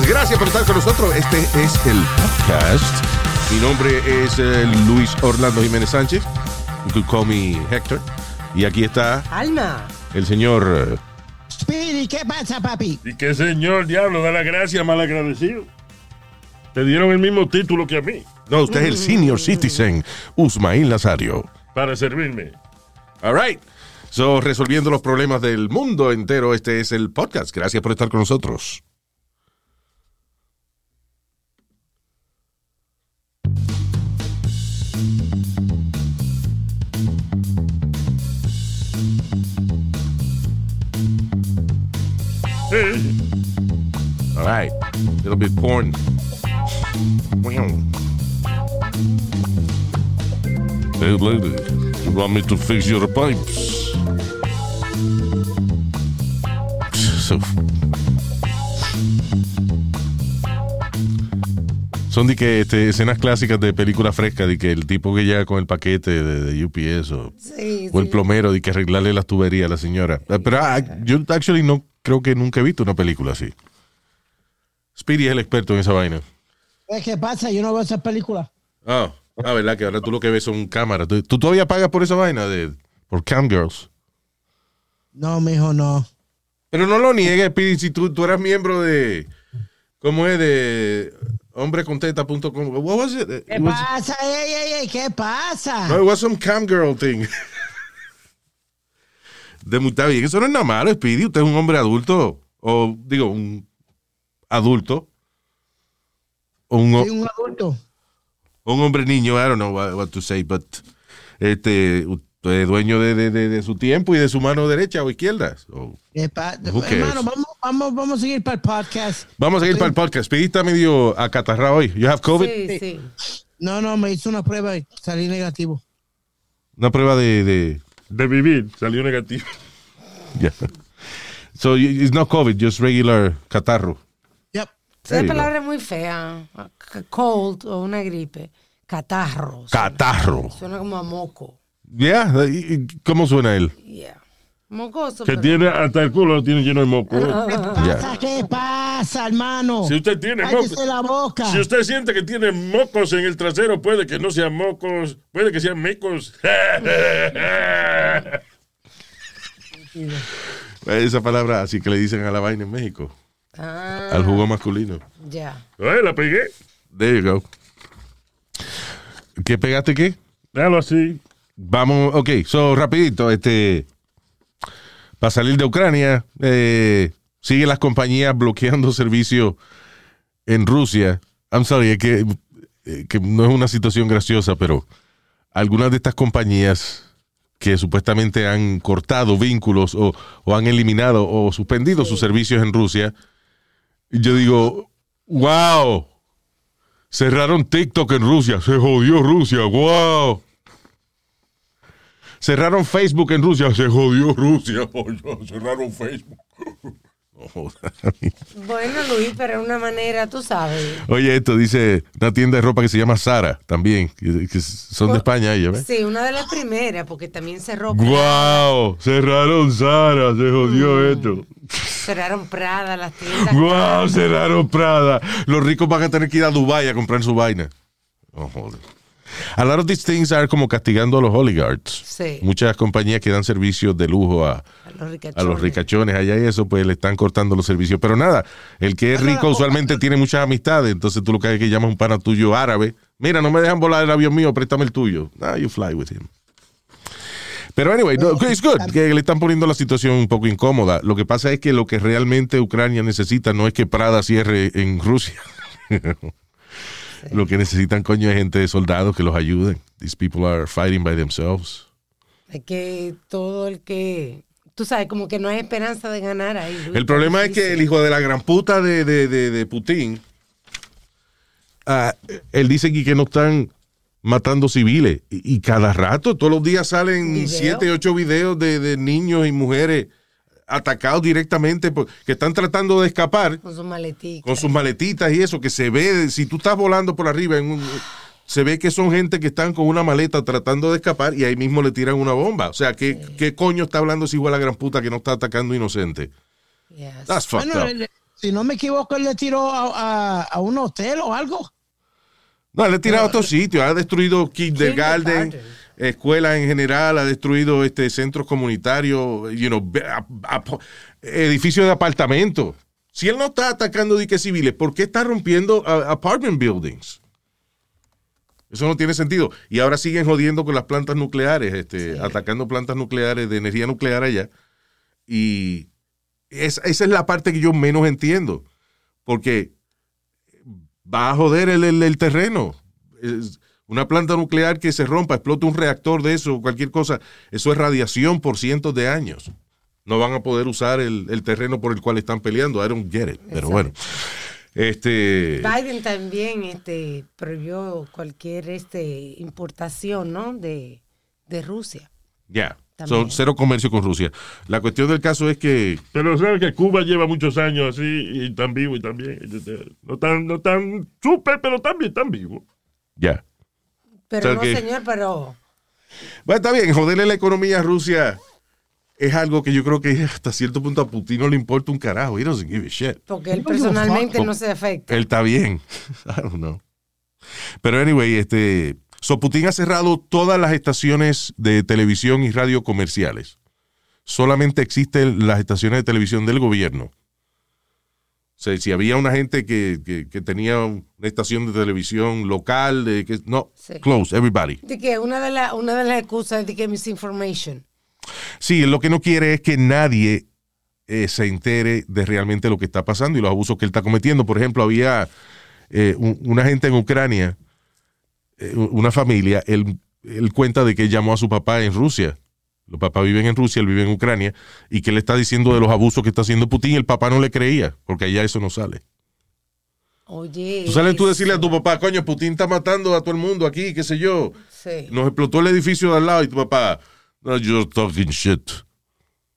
Terricolas. Gracias por estar con nosotros. Este es el podcast. Mi nombre es eh, Luis Orlando Jiménez Sánchez. You could call me Héctor. Y aquí está Alma. el señor. eh, Speedy, ¿qué pasa, papi? Y que señor diablo, da la gracia, mal agradecido. Te dieron el mismo título que a mí, no, usted es el senior citizen, Usmail Nazario. para servirme. All right. So, resolviendo los problemas del mundo entero, este es el podcast. Gracias por estar con nosotros. All right. Little bit porn. Hey, lady, you want me to fix your pipes? So- Son de que este, escenas clásicas de películas frescas, de que el tipo que llega con el paquete de, de UPS o, Sí, o el plomero, de que arreglarle las tuberías a la señora. Pero ah, yo actually no creo que nunca he visto una película así. Speedy es el experto en esa vaina. ¿Qué pasa? Yo no veo esas películas. Ah, ah, verdad que ahora tú lo que ves son cámaras. ¿Tú, tú todavía pagas por esa vaina de por cam girls? No, mijo, no. Pero no lo niegues, Speedy, si tú, tú eras miembro de ¿cómo es? de hombrecontenta.com. What was it? ¿Qué was- pasa? Ey, ey, ey, ¿qué pasa? no, it was some cam girl thing. De muy- bien, eso no es nada malo, Speedy. Usted es un hombre adulto o digo, un adulto o un, Soy un adulto. un hombre niño, I don't know what, what to say, but este, usted es dueño de, de- de- de su tiempo y de su mano derecha o izquierda. So. Hermano, vamos, vamos, vamos a seguir para el podcast. vamos a seguir para el podcast. Speedy está medio acatarrado hoy. You have COVID? Sí, sí. No, no, me hizo una prueba y salí negativo. Una prueba de... de vivir, salió negativo. yeah. So it's not COVID, just regular catarro. Yep. Esa palabra es muy fea. Cold o una gripe. Catarro. Catarro. Suena como a moco. Yeah, ¿y- y ¿cómo suena él? Yeah. Mocoso. Que pero- tiene hasta el culo lo tiene lleno de moco. Yeah. ¿Qué pasa, hermano? Si usted tiene Cállese moco, la boca. si usted siente que tiene mocos en el trasero, puede que no sean mocos, puede que sean mecos. Esa palabra así que le dicen a la vaina en México. Ah, Al jugo masculino. ya. La pegué. There you go. ¿Qué pegaste qué? Déjalo así. Vamos, ok, so rapidito, este, para salir de Ucrania, eh, siguen las compañías bloqueando servicios en Rusia. I'm sorry, es que, eh, que no es una situación graciosa, pero algunas de estas compañías que supuestamente han cortado vínculos o, o han eliminado o suspendido sus servicios en Rusia, yo digo, wow, cerraron TikTok en Rusia, se jodió Rusia, wow. Cerraron Facebook en Rusia. Se jodió Rusia. Cerraron Facebook. Bueno, Luis, pero es una manera, tú sabes. Oye, esto dice una tienda de ropa que se llama Sara también. Que, que son de España ellos, ¿ves? Sí, una de las primeras, porque también cerró. ¡Wow! Cerraron Sara. Se jodió esto. Cerraron Prada, las tiendas. ¡Wow! Cerraron Prada. Los ricos van a tener que ir a Dubái a comprar su vaina. No joder. A lot of these things are como castigando a los oligarchs. Sí. Muchas compañías que dan servicios de lujo a, A los a ricachones. los ricachones allá y eso, pues le están cortando los servicios. Pero nada, el que es rico usualmente tiene muchas amistades, entonces tú lo que hay que llamas un pana tuyo árabe. Mira, no me dejan volar el avión mío, préstame el tuyo. Ah, you fly with him. Pero anyway, no, it's good, que le están poniendo la situación un poco incómoda. Lo que pasa es que lo que realmente Ucrania necesita no es que Prada cierre en Rusia. Lo que necesitan, coño, es gente de soldados que los ayuden. These people are fighting by themselves. Es que todo el que. Tú sabes, como que no hay esperanza de ganar ahí. Luis, El problema es que el hijo de la gran puta de, de, de, de Putin, ah, él dice que, que no están matando civiles. Y, y cada rato, todos los días salen ¿Video? siete, ocho videos de, de niños y mujeres atacados directamente por- que están tratando de escapar Con sus maleticas. con sus maletitas y eso, que se ve, si tú estás volando por arriba, en un- se ve que son gente que están con una maleta tratando de escapar y ahí mismo le tiran una bomba. O sea, ¿qué, ¿qué coño está hablando ese hijo de la gran puta que no está atacando inocente? Yes. That's fucked Bueno, up. le- si no me equivoco, él le tiró a, a- a un hotel o algo. No, él ha tirado a otros sitios, ha destruido kindergarten, Kindergarten. Escuelas en general, ha destruido este centros comunitarios, you know, edificios de apartamentos. Si él no está atacando diques civiles, ¿por qué está rompiendo apartment buildings? Eso no tiene sentido. Y ahora siguen jodiendo con las plantas nucleares, este, atacando plantas nucleares de energía nuclear allá. Y es- esa es la parte que yo menos entiendo. Porque va a joder el, el- el terreno. Es una planta nuclear que se rompa, explota un reactor de eso, cualquier cosa, eso es radiación por cientos de años. No van a poder usar el, el terreno por el cual están peleando. I don't get it. Pero bueno. Este. Biden también este, prohibió cualquier este, importación ¿no? de, de Rusia. Ya. También. Son cero comercio con Rusia. La cuestión del caso es que. Pero sabes que Cuba lleva muchos años así y tan vivo y tan bien. No tan, no tan súper, pero también tan vivo. Ya. Pero no, que- señor, pero Bueno, está bien, joderle la economía a Rusia es algo que yo creo que hasta cierto punto a Putin no le importa un carajo. He doesn't give a shit. porque él personalmente no se afecta. Él está bien. I don't know. Pero anyway, este. So Putin ha cerrado todas las estaciones de televisión y radio comerciales. Solamente existen las estaciones de televisión del gobierno. O sea, si había una gente que, que- que tenía una estación de televisión local, de que no, Sí. close, everybody. De que una de, la- una de las excusas es de que misinformation. Sí, lo que no quiere es que nadie eh, se entere de realmente lo que está pasando y los abusos que él está cometiendo. Por ejemplo, había eh, un- una gente en Ucrania, eh, una familia, él, él cuenta de que llamó a su papá en Rusia. Los papás viven en Rusia, él vive en Ucrania, y que le está diciendo de los abusos que está haciendo Putin. El papá no le creía, porque allá eso no sale. Oye. Tú sales tú decirle a tu papá, coño, Putin está matando a todo el mundo aquí, qué sé yo. Sí. Nos explotó el edificio de al lado y tu papá, no, you're talking shit.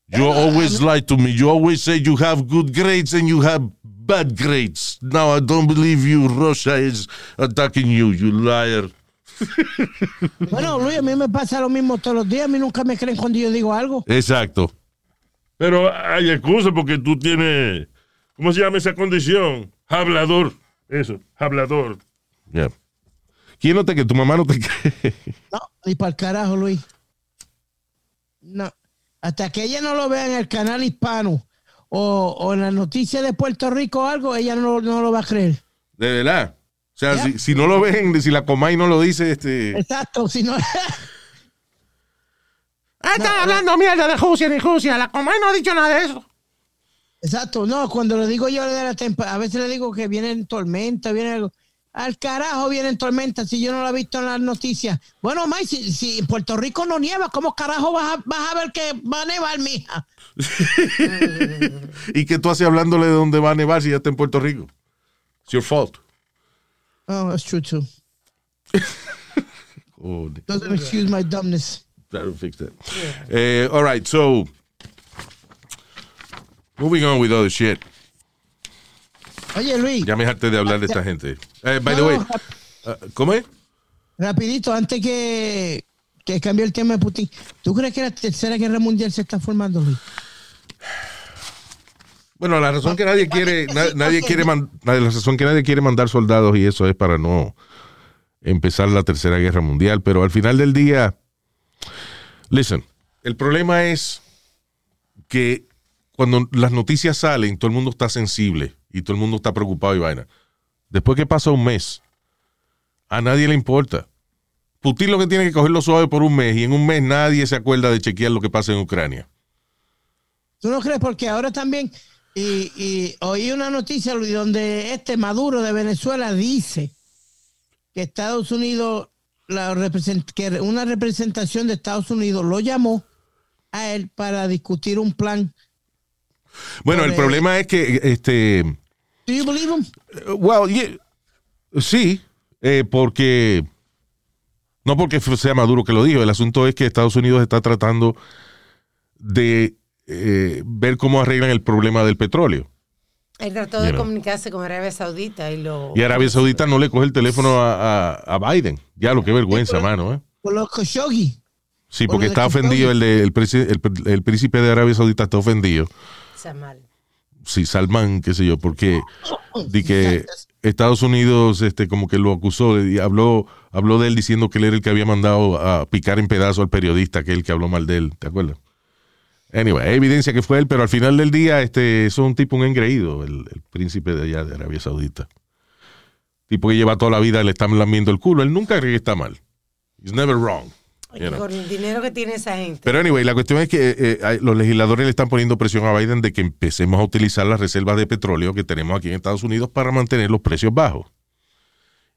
You always lie to me. You always say you have good grades and you have bad grades. Now I don't believe you. Russia is attacking you, you liar. Bueno, Luis, a mí me pasa lo mismo todos los días. A mí nunca me creen cuando yo digo algo. Exacto. Pero hay excusas porque tú tienes, ¿cómo se llama esa condición? Hablador. Eso, hablador. Yeah. ¿Quién no te que tu mamá no te cree? No, ni para el carajo, Luis. No. Hasta que ella no lo vea en el canal hispano o, o en las noticias de Puerto Rico o algo, ella no, no lo va a creer. De verdad. O sea, Yeah. si, si no lo ven, si la Comay no lo dice, este. Exacto, si no. Ah, está hablando mierda de Rusia ni Rusia. La Comay no ha dicho nada de eso. Exacto, no, cuando le digo yo de la temperatura, a veces le digo que vienen tormenta, viene algo. Al carajo vienen tormentas si yo no lo he visto en las noticias. Bueno, May, si, si en Puerto Rico no nieva, ¿cómo carajo vas a, vas a ver que va a nevar, mija? ¿Y que tú haces hablándole de dónde va a nevar si ya está en Puerto Rico? It's your fault. Oh, that's true too. Oh, Doesn't excuse my dumbness. That'll fix that. Eh, all right, so moving on with other shit. Oye, Luis, Ya me harté de hablar de esta gente. Eh, by the No, way, no, uh, ¿cómo es? rapidito, antes que, que cambie el tema de Putin, ¿tú crees que la tercera guerra mundial se está formando, Luis? Bueno, la razón que nadie quiere, nadie quiere man- la razón que nadie quiere mandar soldados y eso es para no empezar la Tercera Guerra Mundial, pero al final del día, listen, el problema es que cuando las noticias salen, todo el mundo está sensible y todo el mundo está preocupado y vaina. Después que pasa un mes, a nadie le importa. Putin lo que tiene que cogerlo suave por un mes y en un mes nadie se acuerda de chequear lo que pasa en Ucrania. ¿Tú no crees? Porque ahora también, y, y oí una noticia Luis, donde este Maduro de Venezuela dice que Estados Unidos, la represent- que una representación de Estados Unidos lo llamó a él para discutir un plan. Bueno, el problema es que, este, Do you believe him? well, yeah, sí, eh, porque, no porque sea Maduro que lo dijo, el asunto es que Estados Unidos está tratando de eh, ver cómo arreglan el problema del petróleo. Él trató You de know. comunicarse con Arabia Saudita y lo. Y Arabia Saudita no le coge el teléfono a, a- a Biden. Ya lo que vergüenza, mano, ¿eh? Por los Khashoggi. Sí, Por porque de está Khashoggi. ofendido, el, de- el, el- el príncipe de Arabia Saudita está ofendido. Está mal. Sí, Salman, qué sé yo, porque di que Estados Unidos este, como que lo acusó y habló, habló de él diciendo que él era el que había mandado a picar en pedazos al periodista, aquel que habló mal de él, ¿te acuerdas? Anyway, hay evidencia que fue él, pero al final del día, este, es un tipo, un engreído, el, el príncipe de allá de Arabia Saudita. Tipo que lleva toda la vida, le están lamiendo el culo. Él nunca cree que está mal. He's never wrong. you know. Con el dinero que tiene esa gente. Pero anyway, la cuestión es que eh, hay- los legisladores le están poniendo presión a Biden de que empecemos a utilizar las reservas de petróleo que tenemos aquí en Estados Unidos para mantener los precios bajos.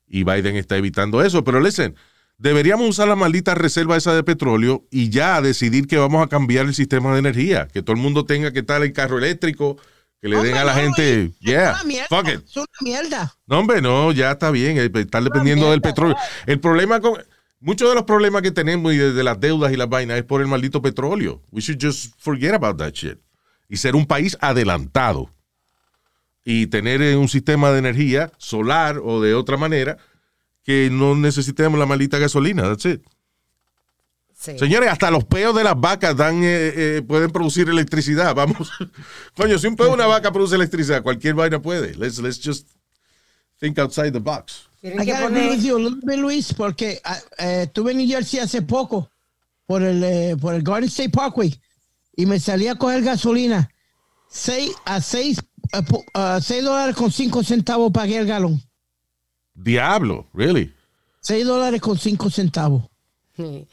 Y Biden está evitando eso. Pero listen, deberíamos usar la maldita reserva esa de petróleo y ya decidir que vamos a cambiar el sistema de energía. Que todo el mundo tenga que estar en carro eléctrico, que le den a la no, gente, es yeah, una mierda, fuck it. Es una mierda. No, hombre, no, ya está bien. eh, Estar dependiendo del petróleo. El problema con. Muchos de los problemas que tenemos y de, de las deudas y las vainas es por el maldito petróleo. We should just forget about that shit. Y ser un país adelantado. Y tener eh, un sistema de energía solar o de otra manera que no necesitemos la maldita gasolina. That's it. Sí. Señores, hasta los peos de las vacas dan, eh, eh, pueden producir electricidad. Vamos. Coño, si un peo de una vaca produce electricidad, cualquier vaina puede. Let's, let's just think outside the box. I que gotta agree poner. with you a little bit, Luis, porque ah, eh, estuve en New Jersey hace poco por el, eh, por el Garden State Parkway y me salía a coger gasolina. Seis, a 6 dólares con 5 centavos pagué el galón. Diablo, really. 6 dólares con 5 centavos. Sí.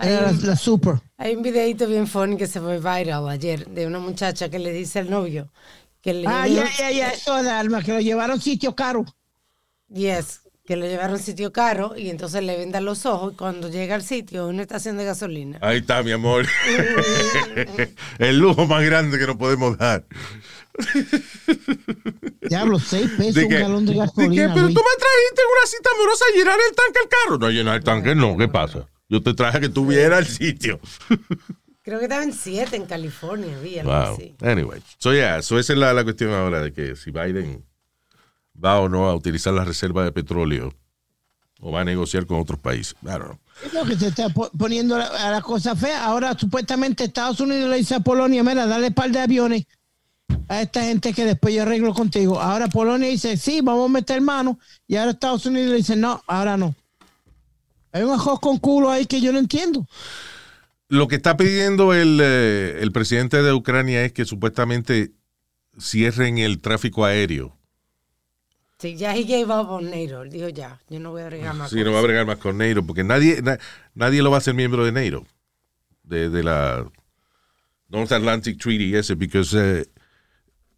Era la, la super. Hay un videito bien funny que se fue viral ayer de una muchacha que le dice al novio que le Ah, ya, ya, ya, eso de alma, que lo llevaron a sitio caro. Yes, que lo llevaron a un sitio caro y entonces le vendan los ojos y cuando llega al sitio, una estación de gasolina. Ahí está, mi amor. El lujo más grande que nos podemos dar. Diablo, 6 pesos ¿De un galón de gasolina. Pero Luis. tú me trajiste una cita amorosa a llenar el tanque al carro. No, llenar el tanque no. ¿Qué pasa? Yo te traje a que tú vieras el sitio. Creo que estaban siete en California, vi algo Wow. así. Anyway. So, yeah, so esa es la, la cuestión ahora de que si Biden va o no a utilizar la reserva de petróleo o va a negociar con otros países. Know. Es lo que se está po- poniendo la, a la cosa fea. Ahora, supuestamente, Estados Unidos le dice a Polonia: Mira, dale par de aviones a esta gente que después yo arreglo contigo. Ahora Polonia dice: Sí, vamos a meter mano. Y ahora Estados Unidos le dice: No, ahora no. Hay un ajos con culo ahí que yo no entiendo. Lo que está pidiendo el, eh, el presidente de Ucrania es que supuestamente cierren el tráfico aéreo. Sí, ya he gave up on NATO. Él dijo ya, yo no voy a agregar más. Sí, no va a bregar más con NATO, porque nadie, na- nadie lo va a hacer miembro de NATO, de, de la North Atlantic Treaty ese, porque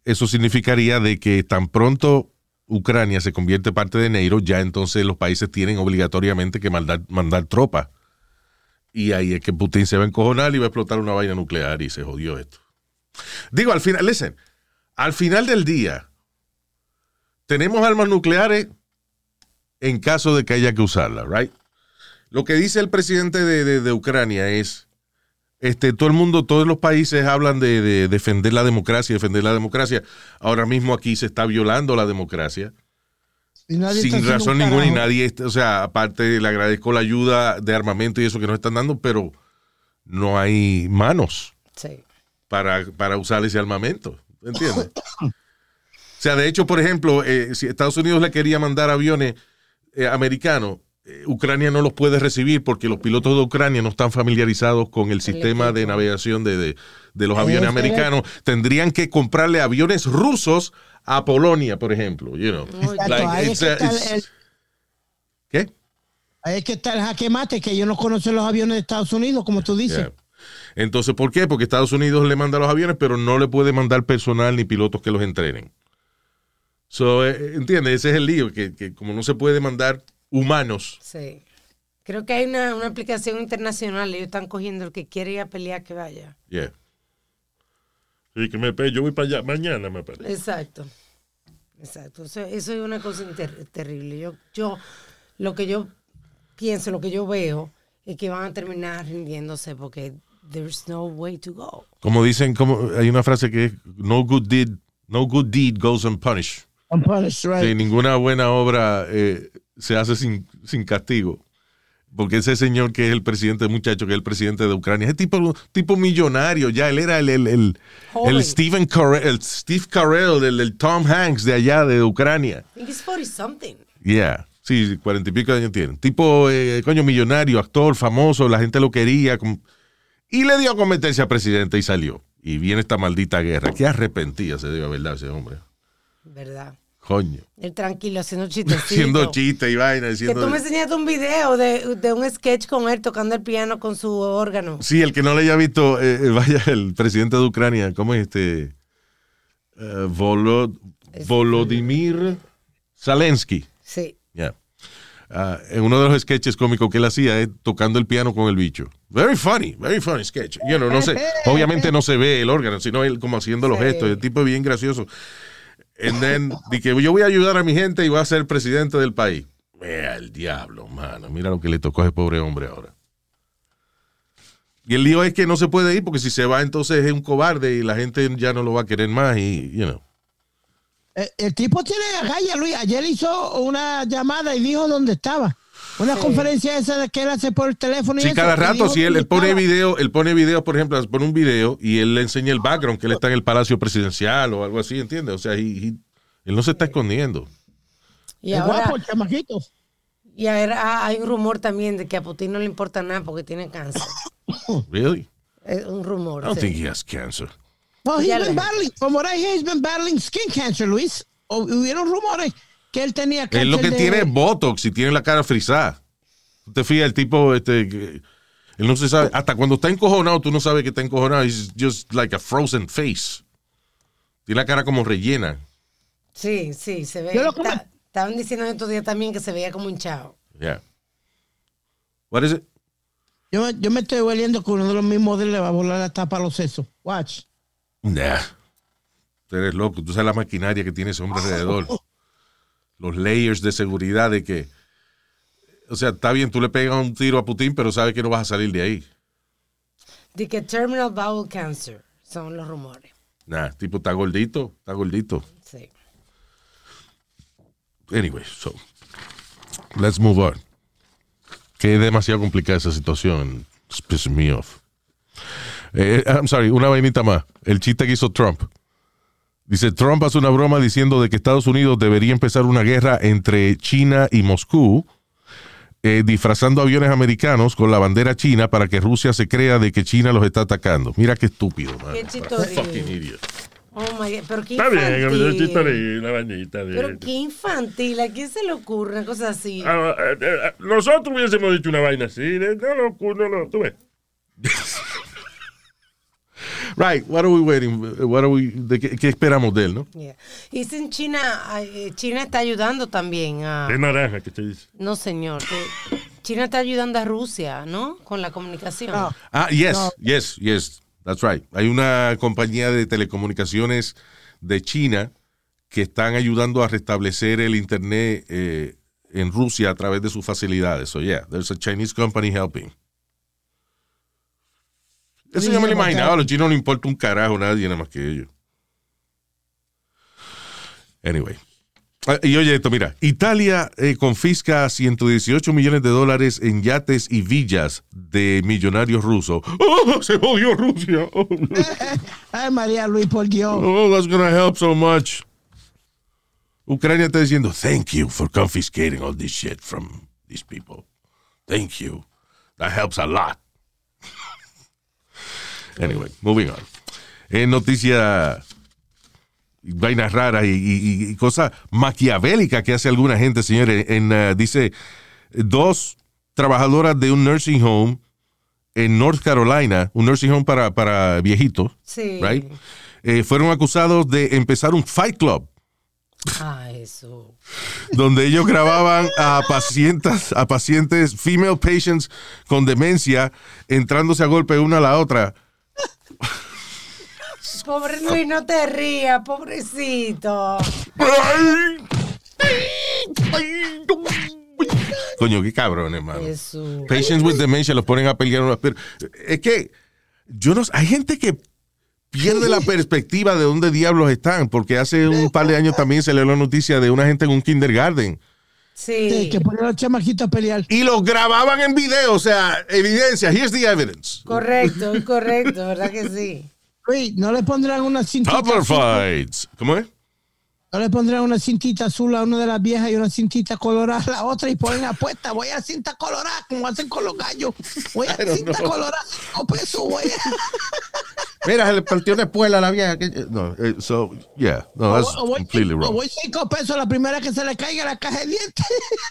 eso significaría de que tan pronto Ucrania se convierte parte de NATO, ya entonces los países tienen obligatoriamente que mandar, mandar tropas. Y ahí es que Putin se va a encojonar y va a explotar una vaina nuclear y se jodió esto. Digo, al final, listen, al final del día, tenemos armas nucleares en caso de que haya que usarla, right? Lo que dice el presidente de, de- de Ucrania es, este, todo el mundo, todos los países hablan de, de defender la democracia, defender la democracia. Ahora mismo aquí se está violando la democracia sin razón un ninguna y nadie, está- o sea, aparte le agradezco la ayuda de armamento y eso que nos están dando, pero no hay manos Sí. para, para usar ese armamento. ¿Entiendes? o sea, de hecho, por ejemplo, eh, si Estados Unidos le quería mandar aviones eh, americanos, Ucrania no los puede recibir porque los pilotos de Ucrania no están familiarizados con el sistema de navegación de, de- de los aviones americanos. Tendrían que comprarle aviones rusos a Polonia, por ejemplo. You know. Exacto, Like, it's it's- ¿Qué? ahí es que está el jaque mate, que ellos no conocen los aviones de Estados Unidos, como tú dices. Yeah. Entonces, ¿por qué? Porque Estados Unidos le manda los aviones, pero no le puede mandar personal ni pilotos que los entrenen. So, eh, ¿Entiendes? Ese es el lío, que, que como no se puede mandar humanos. Sí. Creo que hay una, una aplicación internacional. Ellos están cogiendo el que quiere ir a pelear que vaya. Yeah. Sí, que me pe- yo voy para allá mañana, me parece. Exacto. Exacto. Eso, eso es una cosa ter- terrible. Yo, yo, lo que yo pienso, lo que yo veo, es que van a terminar rindiéndose porque there's no way to go. Como dicen, como hay una frase que es no good deed, no good deed goes unpunished. Unpunished, right. Sí, ninguna buena obra eh, se hace sin, sin castigo. Porque ese señor que es el presidente, muchacho que es el presidente de Ucrania, ese tipo, tipo millonario, ya él era el, el, el, Joven. el Stephen Carell, el Steve Carell, el, el Tom Hanks de allá de Ucrania. I think it's 40 something. Yeah, sí, cuarenta y pico de años tiene. Tipo, eh, coño, millonario, actor, famoso, la gente lo quería. Y le dio a cometerse a presidente y salió. Y viene esta maldita guerra. Qué arrepentida se debe, ¿verdad, ese hombre? ¿Verdad? Coño. Él tranquilo, haciendo chistes. Haciendo chistes y vaina, Que diciendo... tú me enseñaste un video de, de un sketch con él tocando el piano con su órgano. Sí, el que no le haya visto, eh, eh, vaya, el presidente de Ucrania, ¿cómo es este? Eh, Volo- Volodymyr Zelensky. Sí. Ya. Ah, en uno de los sketches cómicos que él hacía es tocando el piano con el bicho. Very funny, very funny sketch. You know, no sé, obviamente no se ve el órgano, sino él como haciendo los Sí. gestos. El tipo es bien gracioso. And then, yo voy a ayudar a mi gente y voy a ser presidente del país. Mira el diablo, mano. Mira lo que le tocó a ese pobre hombre ahora. Y el lío es que no se puede ir porque si se va entonces es un cobarde y la gente ya no lo va a querer más y, you El, tipo tiene agallas, Luis. Ayer hizo una llamada y dijo dónde estaba. Una conferencia esa de que él hace por el teléfono. y Sí, eso, cada rato, dijo si él, él pone video, él pone video, por ejemplo, pone un video y él le enseña el background, que él está en el Palacio Presidencial o algo así, ¿entiendes? O sea, he- he- él no se está escondiendo. Y Es ahora, guapo, el chamaquito. y ahora hay un rumor también de que a Putin no le importa nada porque tiene cáncer. Really? Es un rumor. I don't sí. think he has cancer. Well, he's been battling, from what I hear, he's been battling skin cancer, Luis. O- hubieron rumores que él tenía cáncer Él lo que de- tiene es Botox y tiene la cara frisada. Tú te fijas, el tipo, este, que- él no se sabe, hasta cuando está encojonado, tú no sabes que está encojonado. He's just like a frozen face. Tiene la cara como rellena. Sí, sí, se ve. Estaban diciendo estos días también que se veía como hinchado. Yeah. What is it? Yo, me- yo me estoy hueliendo que uno de los mismos de él le va a volar la tapa a los sesos. Watch. Nah. Tú eres loco. Tú sabes la maquinaria que tiene ese hombre alrededor. Los layers de seguridad de que. O sea, está bien, tú le pegas un tiro a Putin, pero sabes que no vas a salir de ahí. De que terminal bowel cancer son los rumores. Nah, tipo, está gordito, está gordito. Sí. Anyway, so. Let's move on. Que es demasiado complicada esa situación. It's pissing me off. Eh, I'm sorry, una vainita más. El chiste que hizo Trump. Dice, Trump hace una broma diciendo de que Estados Unidos debería empezar una guerra entre China y Moscú, eh, disfrazando aviones americanos con la bandera china para que Rusia se crea de que China los está atacando. Mira qué estúpido, man. Qué. Fucking idiot. Oh my God, pero qué Está bien, infantil. una bañita de. Pero qué infantil, ¿a quién se le ocurre una cosa así? Ah, eh, eh, nosotros hubiésemos dicho una vaina así. No, no, no, no, tú ves. Right, what are we waiting? What are we, de qué, qué esperamos de él, no? Yeah. Y en China, eh, China está ayudando también a... Es naranja que te dice. No, señor. que China está ayudando a Rusia, ¿no? Con la comunicación. Ah, yes, yes, yes, that's right. Hay una compañía de telecomunicaciones de China que están ayudando a restablecer el internet eh, en Rusia a través de sus facilidades. So yeah, there's a Chinese company helping. Eso yo me lo imaginaba, a los chinos no les importa un carajo a nadie nada más que ellos. Anyway. Ah, Y oye esto, mira, Italia eh, confisca 118 millones de dólares en yates y villas de millonarios rusos. ¡Oh, se jodió Rusia! Oh, no. Ay, María Luis, por Dios. Oh, that's gonna help so much. Ucrania está diciendo, thank you for confiscating all this shit from these people. Thank you. That helps a lot. Anyway, moving on. En noticia vainas raras y, y- y cosas maquiavélicas que hace alguna gente, señores. En, eh, dice, dos trabajadoras de un nursing home en North Carolina, un nursing home para, para viejitos, Sí. right? Eh, fueron acusados de empezar un fight club Ah, eso. donde ellos grababan a pacientes, a pacientes, female patients con demencia, entrándose a golpe una a la otra. Pobre Luis, no te rías, pobrecito. Coño, qué cabrón, hermano. Eso. Patients with dementia los ponen a pelear. unos- es que yo no hay gente que pierde la perspectiva de dónde diablos están, porque hace un par de años también se le dio la noticia de una gente en un kindergarten Sí. Sí, que poner a los chamaquitos a pelear. y los grababan en video, o sea, evidencia, here's the evidence. Correcto, correcto, ¿verdad que sí? Uy, no le pondrán una cintita Topper azul. fights. ¿Cómo es? No le pondrán una cintita azul a una de las viejas y una cintita colorada a la otra y ponen apuesta. Voy a cinta colorada como hacen con los gallos. Voy a cinta colorada, cinco pesos. Voy a... Mira, se le partió una espuela a la vieja. No, eh, so, yeah, no, that's O- o voy, completely o wrong. voy cinco pesos la primera que se le caiga la caja de dientes.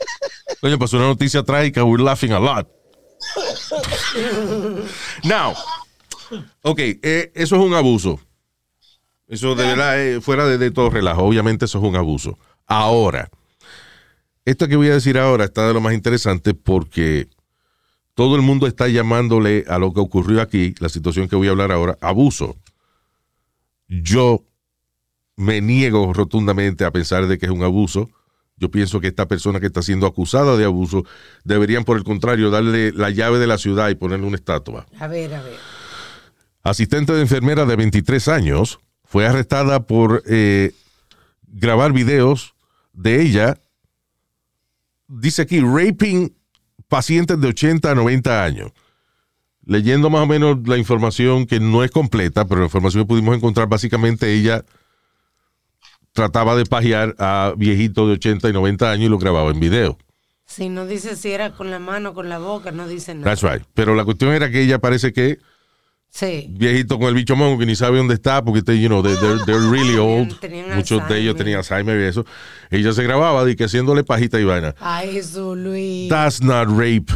Coño, pasó una noticia trágica. We're laughing a lot. Now, ok, eh, eso es un abuso. Eso de verdad, eh, fuera de, de todo relajo. Obviamente, eso es un abuso. Ahora, esto que voy a decir ahora está de lo más interesante porque todo el mundo está llamándole a lo que ocurrió aquí, la situación que voy a hablar ahora, abuso. Yo me niego rotundamente a pensar de que es un abuso. Yo pienso que esta persona que está siendo acusada de abuso deberían, por el contrario, darle la llave de la ciudad y ponerle una estatua. A ver, a ver. Asistente de enfermera de 23 años fue arrestada por eh, grabar videos de ella. Dice aquí, raping pacientes de 80 a 90 años. Leyendo más o menos la información que no es completa, pero la información que pudimos encontrar, básicamente ella trataba de pajear a viejitos de 80 y 90 años y lo grababa en video. Si no dice si era con la mano, con la boca, no dice nada. That's right. Pero la cuestión era que ella parece que Sí. viejito con el bicho mongo que ni sabe dónde está porque they, you know, they- they're, they're really old. tenían Muchos de ellos tenían Alzheimer y eso. Ella se grababa de que haciéndole pajita y vaina. Ay, eso, Luis. That's not rape.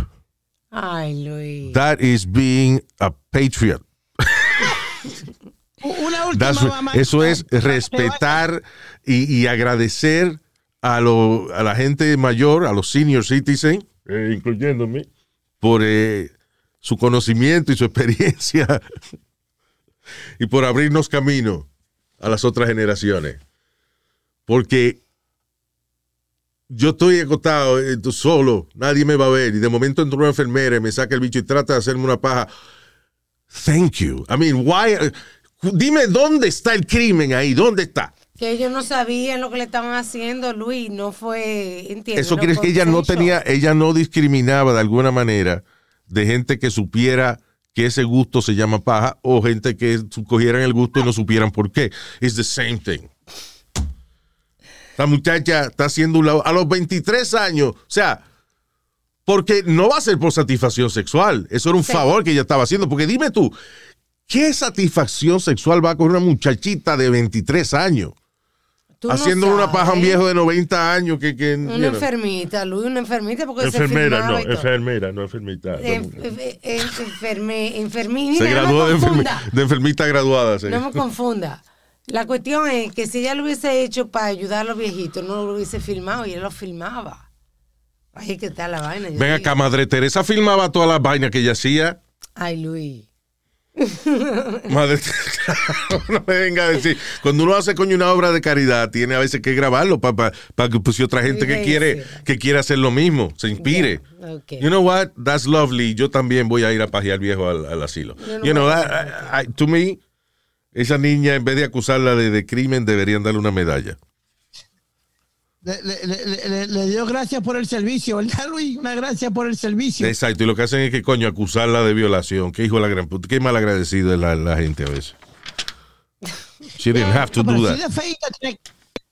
Ay, Luis. That is being a patriot. Una última That's- mamá. eso es respetar y, y agradecer a, lo- a la gente mayor, a los senior citizens, Eh, incluyéndome. por eh, su conocimiento y su experiencia y por abrirnos camino a las otras generaciones. Porque yo estoy acostado eh, solo, nadie me va a ver y de momento entra una enfermera y me saca el bicho y trata de hacerme una paja. Thank you. I mean, why? Dime dónde está el crimen ahí, ¿dónde está? Que ellos no sabían lo que le estaban haciendo, Luis. No fue, entiendo. Eso quiere decir que ella no tenía, ella no discriminaba de alguna manera de gente que supiera que ese gusto se llama paja o gente que cogieran el gusto y no supieran por qué. It's the same thing. La muchacha está haciendo un lado a los 23 años, o sea, porque no va a ser por satisfacción sexual. Eso era un Sí. favor que ella estaba haciendo. Porque dime tú, ¿qué satisfacción sexual va a coger una muchachita de 23 años? Haciendo una paja a un viejo de 90 años que... que you Una know. enfermita, Luis, una enfermita porque Enfermera, se no, enfermera, no enfermita. Enf- enf- enf- enferme- enfermi- Se Mira, no graduó me de, enfermi- confunda. de enfermita graduada. sí. No me confunda. La cuestión es que si ella lo hubiese hecho para ayudar a los viejitos, no lo hubiese filmado y él lo filmaba. Ahí que está la vaina. yo Ven digo. acá, Madre Teresa filmaba todas las vainas que ella hacía. Ay, Luis. Madre Teresa, no me venga a decir. Cuando uno hace coño una obra de caridad, tiene a veces que grabarlo para que pues, otra gente que quiere, que quiere hacer lo mismo, se inspire. Yeah. You know what? That's lovely. Yo también voy a ir a pajear viejo al, al asilo. No you know, that- I- I- to me, esa niña, en vez de acusarla de, de crimen, deberían darle una medalla. Le, le- le- le- le dio gracias por el servicio, ¿verdad, Luis? Una gracia por el servicio. Exacto, y lo que hacen es que, coño, acusarla de violación. Qué hijo de la gran puta. Qué malagradecido es la, la gente a veces. She didn't have to do así that. de feita tiene-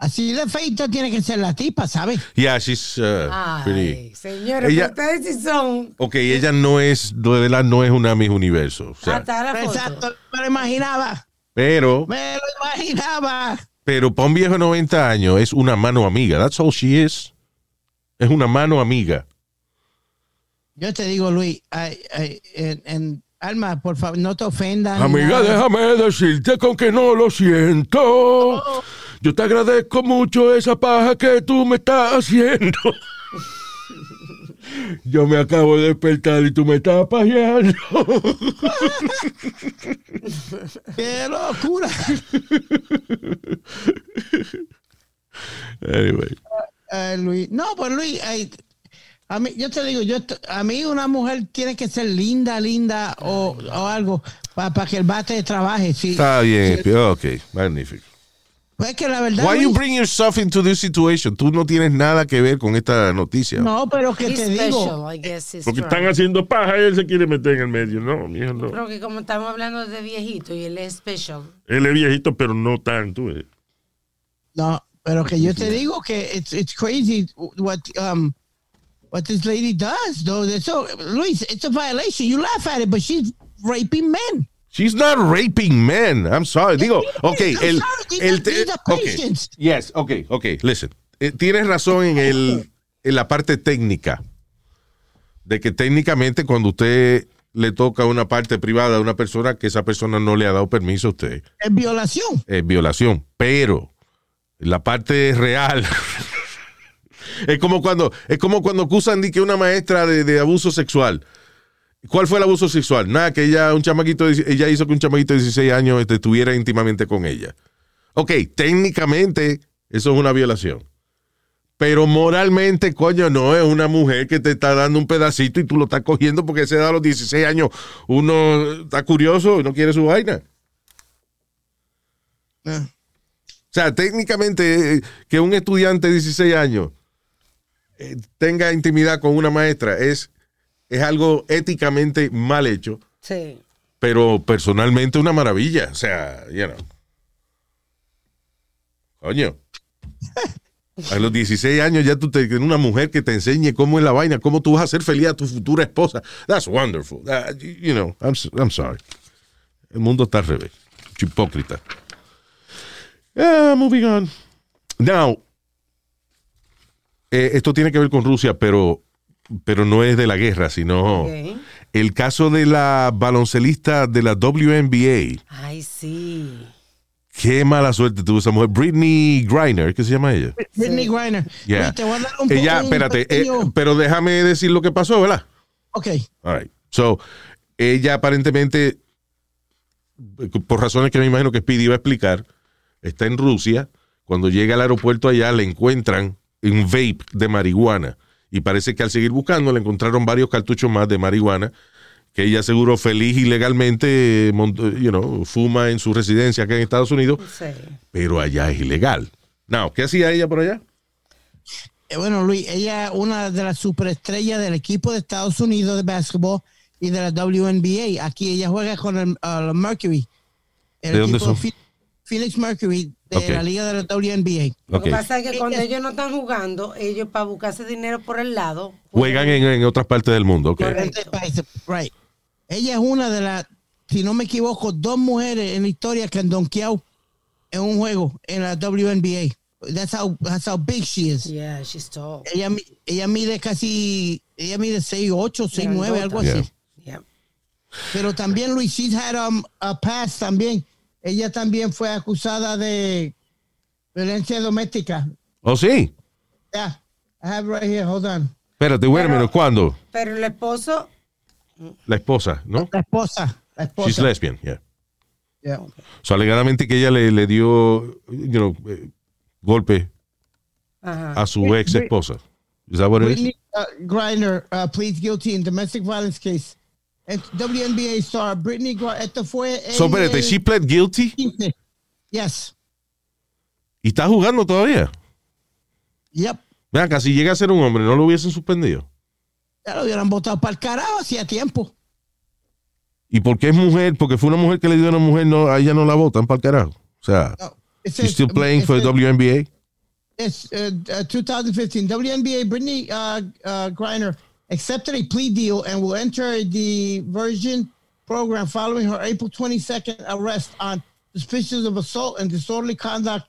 Así de feita tiene que ser la tipa, ¿sabes? Yeah, she's uh, pretty. Ay, señores, Ella- ustedes sí son. Ok, ella no es, de verdad, no es una Miss Universo. O sea, la. Exacto, me lo imaginaba. pero, Me lo imaginaba. Pero para un viejo de 90 años es una mano amiga. That's all she is. Es una mano amiga. Yo te digo, Luis, ay, ay, en, en- Alma, por favor, no te ofendas. Amiga, déjame decirte con que no lo siento. Yo te agradezco mucho esa paja que tú me estás haciendo. Yo me acabo de despertar y tú me estás pajeando. ¡Qué locura! Anyway. Ay, Luis. No, pues Luis, a mí, yo te digo, yo a mí una mujer tiene que ser linda, linda o, o algo para que el bate trabaje. Sí. Está bien. Ok, magnífico. Pues es que la verdad. Why you Luis, bring yourself into this situation? Tú no tienes nada que ver con esta noticia. no, pero que te digo. special, I guess he's Porque están haciendo paja y él se quiere meter en el medio. No, mijo, no. Creo que como estamos hablando de viejito y él es special. Él es viejito, pero no tanto. eh. No, pero que yo te digo que it's, it's crazy what um what this lady does, though. So, Luis, it's a violation. You laugh at it, but she's raping men. She's not raping men. I'm sorry. Digo, ok, el, el okay. Yes, ok, ok. Listen, Eh, tienes razón en el en la parte técnica de que técnicamente cuando usted le toca una parte privada a una persona que esa persona no le ha dado permiso a usted Es violación. es violación, pero la parte real es como cuando es como cuando acusan de que una maestra de, de abuso sexual. ¿Cuál fue el abuso sexual? Nada, que ella un chamaquito ella hizo que un chamaquito de 16 años estuviera íntimamente con ella. Ok, técnicamente eso es una violación. Pero moralmente, coño, no es una mujer que te está dando un pedacito y tú lo estás cogiendo porque se da a los 16 años. Uno está curioso y no quiere su vaina. Eh. O sea, técnicamente, eh, que un estudiante de 16 años eh, tenga intimidad con una maestra es, es algo éticamente mal hecho, Sí. pero personalmente una maravilla. O sea, you know. Coño. A los 16 años ya tú tienes una mujer que te enseñe cómo es la vaina, cómo tú vas a hacer feliz a tu futura esposa. That's wonderful. That- you know, I'm, I'm sorry. El mundo está al revés. Hipócrita. Ah, moving on. Now, eh, esto tiene que ver con Rusia, pero, pero no es de la guerra, sino el caso de la baloncelista de la WNBA. Ay, sí. Qué mala suerte tuvo esa mujer. Britney Griner, ¿qué se llama ella? Britney Griner. Yeah. Te voy a dar un Ella, un espérate, eh, pero déjame decir lo que pasó, ¿verdad? ok. All right. So, ella aparentemente, por razones que me imagino que Speedy iba a explicar, está en Rusia. Cuando llega al aeropuerto allá, le encuentran un vape de marihuana. Y parece que al seguir buscando, le encontraron varios cartuchos más de marihuana que ella seguro feliz y legalmente mont- you know, fuma en su residencia acá en Estados Unidos, Sí. pero allá es ilegal. Now, ¿qué hacía ella por allá? Eh, bueno, Luis, ella es una de las superestrellas del equipo de Estados Unidos de básquetbol y de la WNBA. Aquí ella juega con el uh, Mercury. El ¿De dónde equipo son? Phoenix Mercury de la liga de la WNBA. Lo que pasa es que cuando ellos no están jugando, ellos para buscarse dinero por el lado. Juegan en, en otras partes del mundo. Right. Ella es una de las, si no me equivoco, dos mujeres en la historia que han donkeado en un juego en la WNBA. That's how, that's how big she is. Yeah, she's tall. Ella, ella mide casi, ella mide 6'8, 6'9, algo Yeah. así. Yeah. Pero también, Luis, she's had um, a past también. Ella también fue acusada de violencia doméstica. ¿Oh, sí? Yeah, I have right here, hold on. Espérate, wait a minute, ¿cuándo? Pero el esposo, La esposa, ¿no? La esposa, la esposa. She's lesbian, yeah. Yeah. O sea, alegadamente que ella le, le dio, you know, eh, golpe ajá. a su ex esposa. Is that what it is? Uh, Griner uh, pleads guilty in domestic violence case. WNBA star Brittany Griner, esto fue So, espérate, she pled guilty 15. Yes. y está jugando todavía. Yep. Vean, casi llega a ser un hombre, no lo hubiesen suspendido. Ya lo hubieran votado para el carajo hacía tiempo. ¿Y por qué es mujer? Porque fue una mujer que le dio a una mujer, no, a ella no la votan para el carajo. O sea, No. She's still playing for the WNBA. It's uh, uh, 2015. WNBA Brittany uh, uh, Griner accepted a plea deal and will enter the version program following her April 22nd arrest on suspicions of assault and disorderly conduct.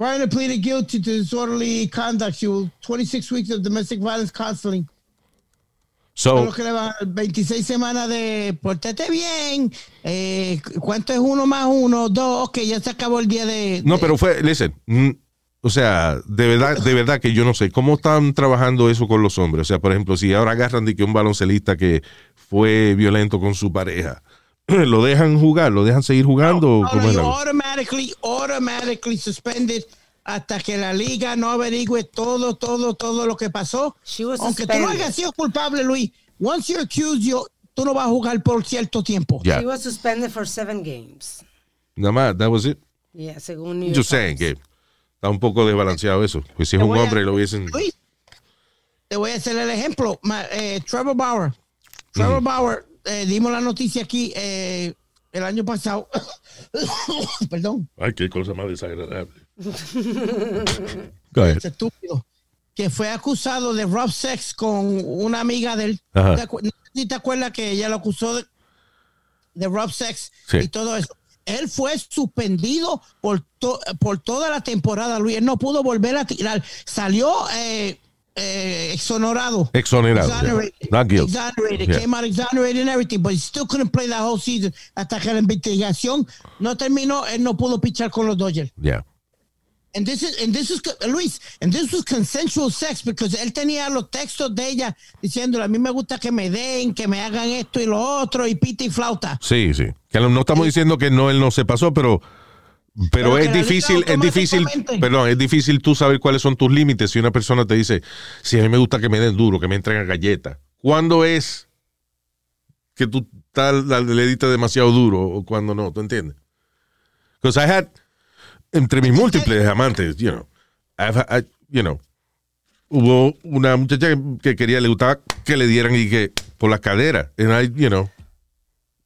Griner pleaded guilty to disorderly conduct. She will 26 weeks of domestic violence counseling. So, que le va 26 semanas de portate bien. Eh, ¿Cuánto es uno más uno? Dos. Ok, ya se acabó el día de. no, pero fue, listen, o sea, de verdad, de verdad que yo no sé cómo están trabajando eso con los hombres. O sea, por ejemplo, si ahora agarran de que un baloncelista que fue violento con su pareja, ¿lo dejan jugar? ¿Lo dejan seguir jugando? No, cómo no, automatically, automatically suspended hasta que la liga no averigüe todo, todo, todo lo que pasó. Aunque tú no hayas sido culpable, Luis, once you're accused, you, tú no vas a jugar por cierto tiempo. She was suspended for seven games. nada más, that was it. Yeah, según New York Just saying Times. Está un poco desbalanceado eso. Pues si es un voy a- hombre lo hubiesen... Luis, te voy a hacer el ejemplo. Eh, Trevor Bauer. Trevor Bauer, eh, dimos la noticia aquí eh, el año pasado. Perdón. Ay, qué cosa más desagradable. Ese estúpido, que fue acusado de rough sex con una amiga de él. Ajá. ¿Te acu- te acuerdas que ella lo acusó de, de rough sex Sí. y todo eso? Él fue suspendido por, to- por toda la temporada, Luis. Él no pudo volver a tirar. Salió eh, eh, exonerado. Exonerado, yeah. Exonerated. Not guilty. Exonerated. Yeah. Came out exonerated and everything, but he still couldn't play that whole season. Hasta que la investigación no terminó, él no pudo pichar con los Dodgers. Yeah. And this is, and this is, Luis, and this was consensual sex because él tenía los textos de ella diciéndole, a mí me gusta que me den, que me hagan esto y lo otro, y pita y flauta. Sí, sí. Que no estamos diciendo que no él no se pasó, pero pero es difícil, es difícil, perdón, es difícil tú saber cuáles son tus límites si una persona te dice, si a mí me gusta que me den duro, que me entreguen galletas. ¿Cuándo es que tú tal, le diste demasiado duro o cuando no? ¿Tú entiendes? Because I had, entre mis múltiples amantes, you know, I've had- I- you know, hubo una muchacha que, que quería, le gustaba que le dieran y que por la cadera. And I, you know,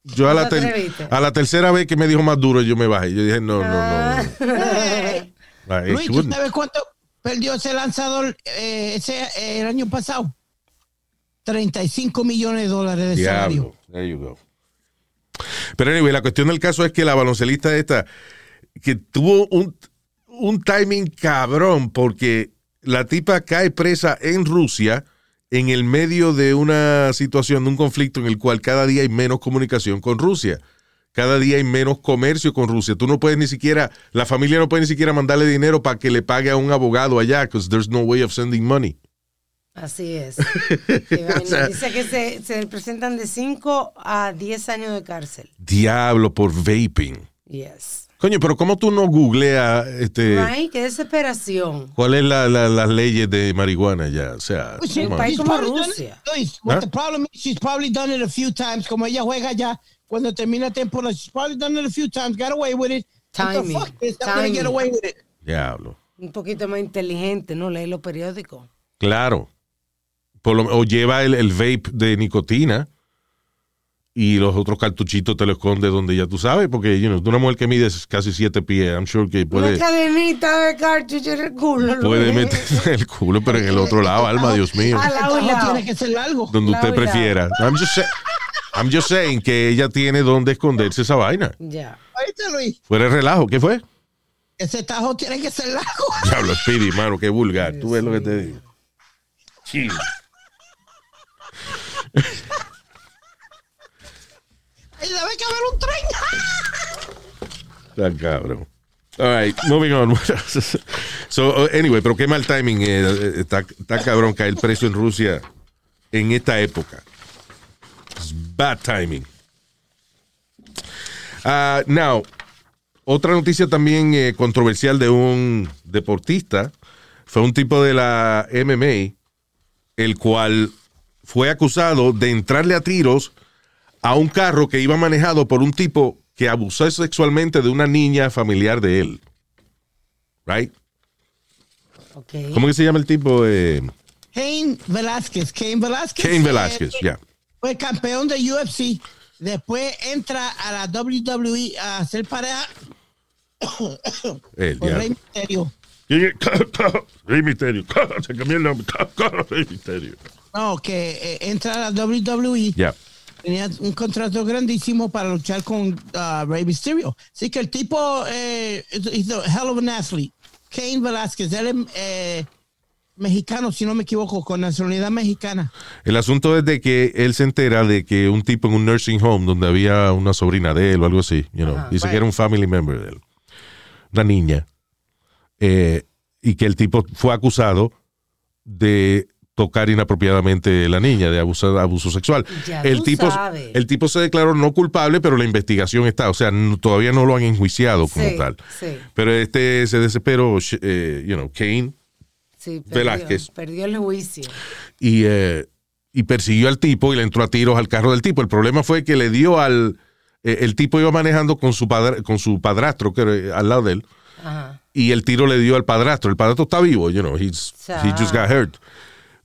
yo a la, te ter- a la tercera vez que me dijo más duro, yo me bajé. Yo dije, no, no, Ah. no. no. I Luis, ¿tú sabes cuánto perdió ese lanzador eh, ese, eh, el año pasado? 35 millones de dólares de salario. Diablo. There you go. Pero anyway, la cuestión del caso es que la baloncelista esta, que tuvo un, un timing cabrón, porque la tipa cae presa en Rusia en el medio de una situación, de un conflicto en el cual cada día hay menos comunicación con Rusia. Cada día hay menos comercio con Rusia. Tú no puedes ni siquiera, la familia no puede ni siquiera mandarle dinero para que le pague a un abogado allá, because there's no way of sending money. Así es. Dice que se, se presentan de 5 a 10 años de cárcel. Diablo por vaping. Yes. Coño, pero ¿cómo tú no googleas este, Ay, qué desesperación. cuál es la, la- las leyes de marihuana ya? O sea, Pues un país como Rusia. Luis, what ¿Ah? the problem is, she's probably done it a few times. Como ella juega ya, cuando termina temporada, she's probably done it a few times, got away with it. What the Timing. fuck? Is Timing. get away with it. Diablo. Un poquito más inteligente, ¿no? Leí los periódicos. Claro. Por lo- o lleva el, el vape de nicotina y los otros cartuchitos te lo esconde donde ya tú sabes, porque you know, una mujer que mide casi siete pies, I'm sure que Una puede, cadenita de cartucho en el culo. puede Luis. meter el culo, pero en el otro lado, alma, Dios mío. A El trabajo lado. tiene que ser largo. Donde usted prefiera. I'm just, I'm just saying que ella tiene donde esconderse esa vaina. Ya. ¿Oíste, Luis? Fuera de relajo, ¿qué fue? Ese tajo tiene que ser largo. Diablo, Speedy, mano, qué vulgar. Tú ves lo que te digo. Y debe que haber un tren. Está cabrón. All right, moving on. so, uh, anyway, pero qué mal timing. eh, está, está cabrón caer preso en Rusia en esta época. It's bad timing. Ah, now, otra noticia también eh, controversial de un deportista fue un tipo de la MMA, el cual fue acusado de entrarle a tiros a un carro que iba manejado por un tipo que abusó sexualmente de una niña familiar de él. Right? Ok. ¿Cómo que se llama el tipo? Eh, Cain Velázquez. Cain Velázquez. Kane eh, Velázquez, ya. Fue campeón de UFC. Después entra a la WWE a hacer pareja El con. Rey Mysterio. ¿Quién es? Rey Misterio. Se cambió el nombre. Rey Misterio. No, que eh, entra a la WWE. Ya. Tenía un contrato grandísimo para luchar con uh, Rey Mysterio. Así que el tipo eh, es a hell of an athlete. Kane Velázquez, él es eh, mexicano, si no me equivoco, con nacionalidad mexicana. El asunto es de que él se entera de que un tipo en un nursing home donde había una sobrina de él o algo así, you know, dice que era un family member de él, una niña, eh, y que el tipo fue acusado de tocar inapropiadamente la niña, de abuso, abuso sexual. Ya el tipo, sabes. el tipo se declaró no culpable, pero la investigación está, o sea, no- todavía no lo han enjuiciado como Sí, tal. sí. Pero este se desesperó, eh, you know, Kane, Sí, perdió, Velázquez. Perdió el juicio. y, eh, y persiguió al tipo y le entró a tiros al carro del tipo. El problema fue que le dio al... eh, el tipo iba manejando con su, padre, con su padrastro que era al lado de él Ajá. y el tiro le dio al padrastro. El padrastro está vivo, you know, he's, he just got hurt.